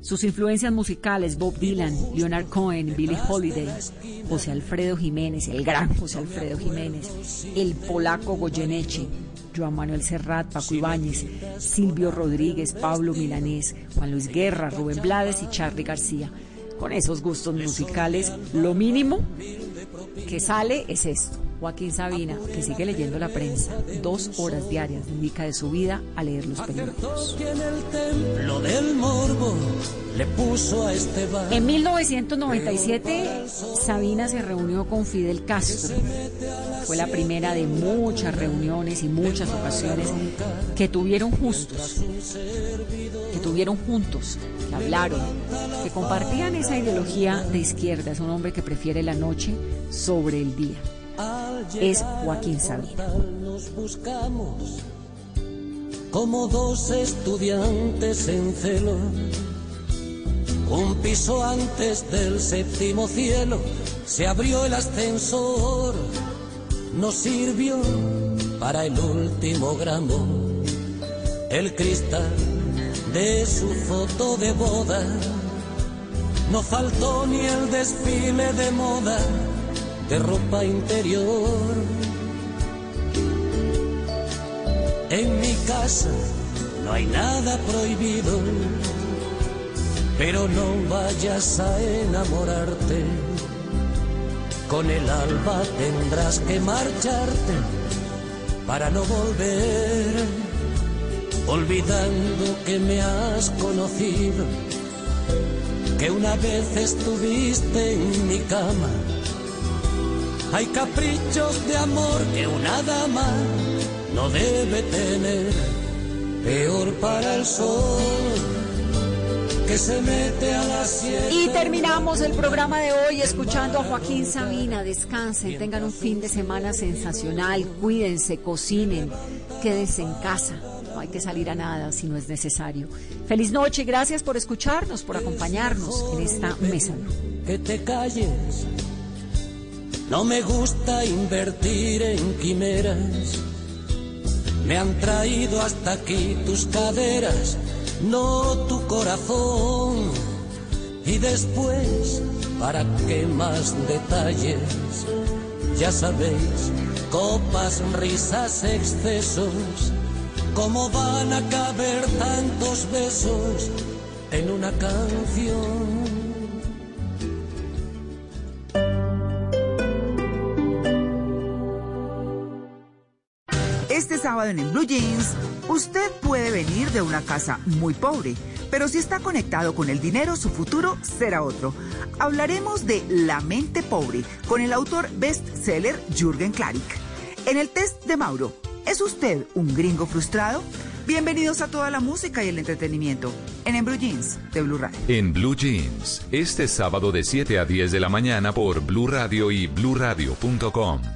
Sus influencias musicales, Bob Dylan, Leonard Cohen, Billie Holiday, José Alfredo Jiménez, el gran José Alfredo Jiménez, el polaco Goyeneche, Joan Manuel Serrat, Paco Ibáñez, Silvio Rodríguez, Pablo Milanés, Juan Luis Guerra, Rubén Blades y Charlie García. Con esos gustos musicales, lo mínimo que sale es esto. Joaquín Sabina, que sigue leyendo la prensa, dos horas diarias dedica de su vida a leer los periódicos. Este En 1997, Sabina se reunió con Fidel Castro. Fue la primera de muchas reuniones y muchas ocasiones que tuvieron justos, que tuvieron juntos, que hablaron, que compartían esa ideología de izquierda. Es un hombre que prefiere la noche sobre el día es Joaquín Sabina. Nos buscamos como dos estudiantes en celo. Un piso antes del séptimo cielo se abrió el ascensor. Nos sirvió para el último gramo el cristal de su foto de boda. No faltó ni el desfile de moda de ropa interior. En mi casa no hay nada prohibido, pero no vayas a enamorarte. Con el alba tendrás que marcharte para no volver, olvidando que me has conocido, que una vez estuviste en mi cama hay caprichos de amor que una dama no debe tener. Peor para el sol que se mete a las siete. Y terminamos el programa de hoy escuchando a Joaquín Sabina. Descansen, tengan un fin de semana sensacional, cuídense, cocinen, quédense en casa. No hay que salir a nada si no es necesario. Feliz noche, gracias por escucharnos, por acompañarnos en esta mesa. Que te calles no me gusta invertir en quimeras. Me han traído hasta aquí tus caderas, no tu corazón. Y después, ¿para qué más detalles? Ya sabéis, copas, risas, excesos. ¿Cómo van a caber tantos besos en una canción? Este sábado en, Blue Jeans, usted puede venir de una casa muy pobre, pero si está conectado con el dinero, su futuro será otro. Hablaremos de La mente pobre con el autor bestseller Jürgen Klarik. En el test de Mauro, ¿es usted un gringo frustrado? Bienvenidos a toda la música y el entretenimiento en, en Blue Jeans de Blue Radio. En Blue Jeans, este sábado de 7 a 10 de la mañana por Blue Radio y bluradio.com.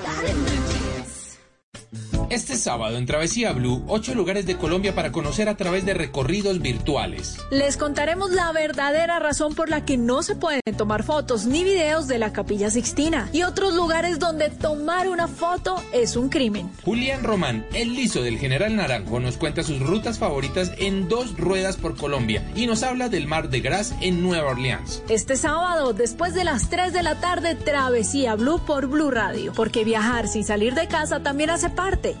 Este sábado en Travesía Blue, ocho lugares de Colombia para conocer a través de recorridos virtuales. Les contaremos la verdadera razón por la que no se pueden tomar fotos ni videos de la Capilla Sixtina y otros lugares donde tomar una foto es un crimen. Julián Román, el liso del General Naranjo, nos cuenta sus rutas favoritas en dos ruedas por Colombia y nos habla del Mar de Gras en Nueva Orleans. Este sábado, después de las 3 de la tarde, Travesía Blue por Blue Radio, porque viajar sin salir de casa también hace parte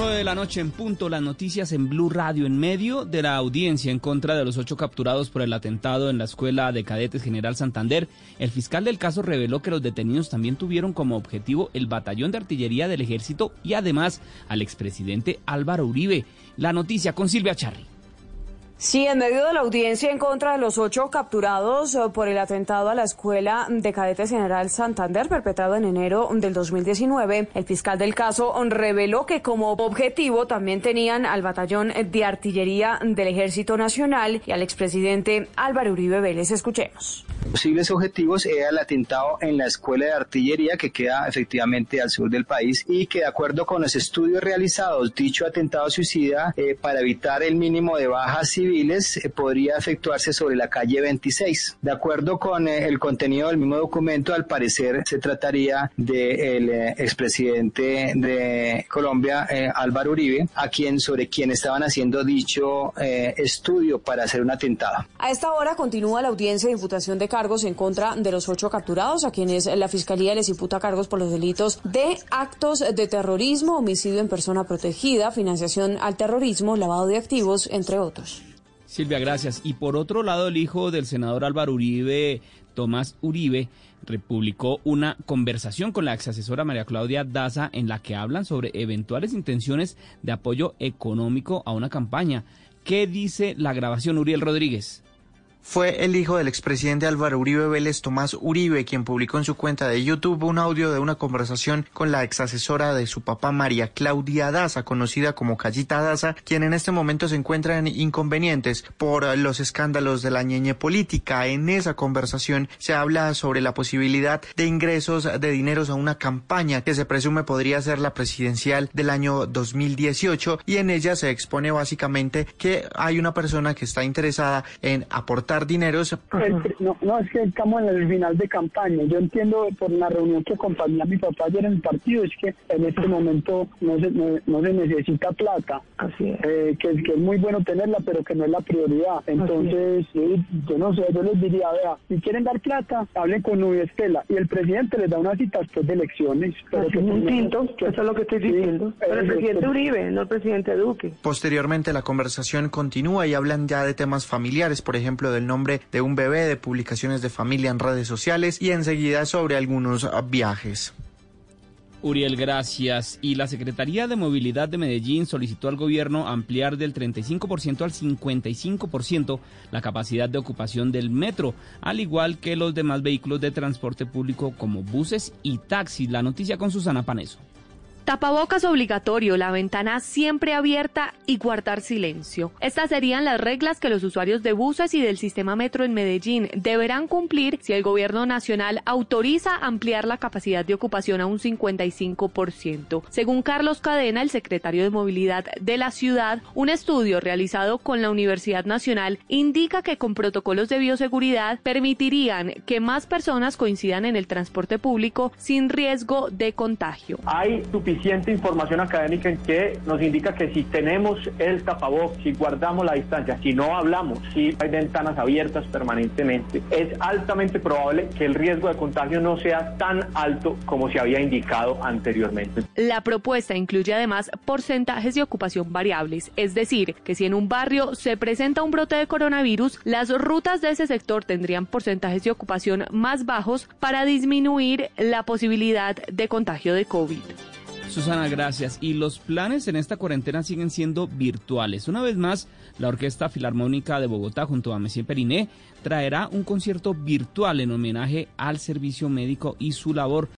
9 de la noche en punto, las noticias en Blue Radio en medio de la audiencia en contra de los ocho capturados por el atentado en la Escuela de Cadetes General Santander. El fiscal del caso reveló que los detenidos también tuvieron como objetivo el batallón de artillería del ejército y además al expresidente Álvaro Uribe. La noticia con Silvia Charri. Sí, en medio de la audiencia en contra de los ocho capturados eh, por el atentado a la Escuela de Cadetes General Santander perpetrado en enero del 2019, el fiscal del caso reveló que como objetivo también tenían al batallón de artillería del Ejército Nacional y al expresidente Álvaro Uribe Vélez. Escuchemos. Posibles objetivos era el atentado en la Escuela de Artillería que queda efectivamente al sur del país y que de acuerdo con los estudios realizados, dicho atentado suicida eh, para evitar el mínimo de bajas civiles eh, podría efectuarse sobre la calle 26. De acuerdo con eh, el contenido del mismo documento, al parecer se trataría del de eh, expresidente de Colombia, Álvaro Uribe, a quien sobre quien estaban haciendo dicho estudio para hacer un atentado. A esta hora continúa la audiencia de imputación de cargos en contra de los ocho capturados, a quienes la Fiscalía les imputa cargos por los delitos de actos de terrorismo, homicidio en persona protegida, financiación al terrorismo, lavado de activos, entre otros. Silvia, gracias. Y por otro lado, el hijo del senador Álvaro Uribe, Tomás Uribe, republicó una conversación con la ex asesora María Claudia Daza en la que hablan sobre eventuales intenciones de apoyo económico a una campaña. ¿Qué dice la grabación, Uriel Rodríguez? Fue el hijo del expresidente Álvaro Uribe Vélez, Tomás Uribe, quien publicó en su cuenta de YouTube un audio de una conversación con la ex asesora de su papá María Claudia Daza, conocida como Callita Daza, quien en este momento se encuentra en inconvenientes por los escándalos de la ñeñe política. En esa conversación se habla sobre la posibilidad de ingresos de dineros a una campaña que se presume podría ser la presidencial del año 2018 y en ella se expone básicamente que hay una persona que está interesada en aportar dineros. no, no, es que estamos en el final de campaña. Yo entiendo por la reunión que acompañé a mi papá ayer en el partido, es que en este momento no se, no, se necesita plata. Así es. Eh, que, es muy bueno tenerla, pero que no es la prioridad. Entonces, yo no sé, yo les diría, vea, si quieren dar plata, hablen con Nubia Estela. Y el presidente les da una cita después de elecciones. Pero que un tinto, eso es lo que estoy diciendo. pero el presidente Uribe, no el presidente Duque. Posteriormente, la conversación continúa y hablan ya de temas familiares, por ejemplo, de el nombre de un bebé, de publicaciones de familia en redes sociales y enseguida sobre algunos viajes. Uriel, gracias. Y la Secretaría de Movilidad de Medellín solicitó al gobierno ampliar del 35% al 55% la capacidad de ocupación del metro, al igual que los demás vehículos de transporte público como buses y taxis. La noticia con Susana Paneso. Tapabocas obligatorio, la ventana siempre abierta y guardar silencio. Estas serían las reglas que los usuarios de buses y del sistema metro en Medellín deberán cumplir si el gobierno nacional autoriza ampliar la capacidad de ocupación a un 55%. Según Carlos Cadena, el secretario de Movilidad de la ciudad, un estudio realizado con la Universidad Nacional indica que con protocolos de bioseguridad permitirían que más personas coincidan en el transporte público sin riesgo de contagio. Hay suficiente información académica en que nos indica que si tenemos el tapabocas, si guardamos la distancia, si no hablamos, si hay ventanas abiertas permanentemente, es altamente probable que el riesgo de contagio no sea tan alto como se había indicado anteriormente. La propuesta incluye además porcentajes de ocupación variables, es decir, que si en un barrio se presenta un brote de coronavirus, las rutas de ese sector tendrían porcentajes de ocupación más bajos para disminuir la posibilidad de contagio de COVID. Susana, gracias. Y los planes en esta cuarentena siguen siendo virtuales. Una vez más, la Orquesta Filarmónica de Bogotá junto a Messier Periné traerá un concierto virtual en homenaje al servicio médico y su labor.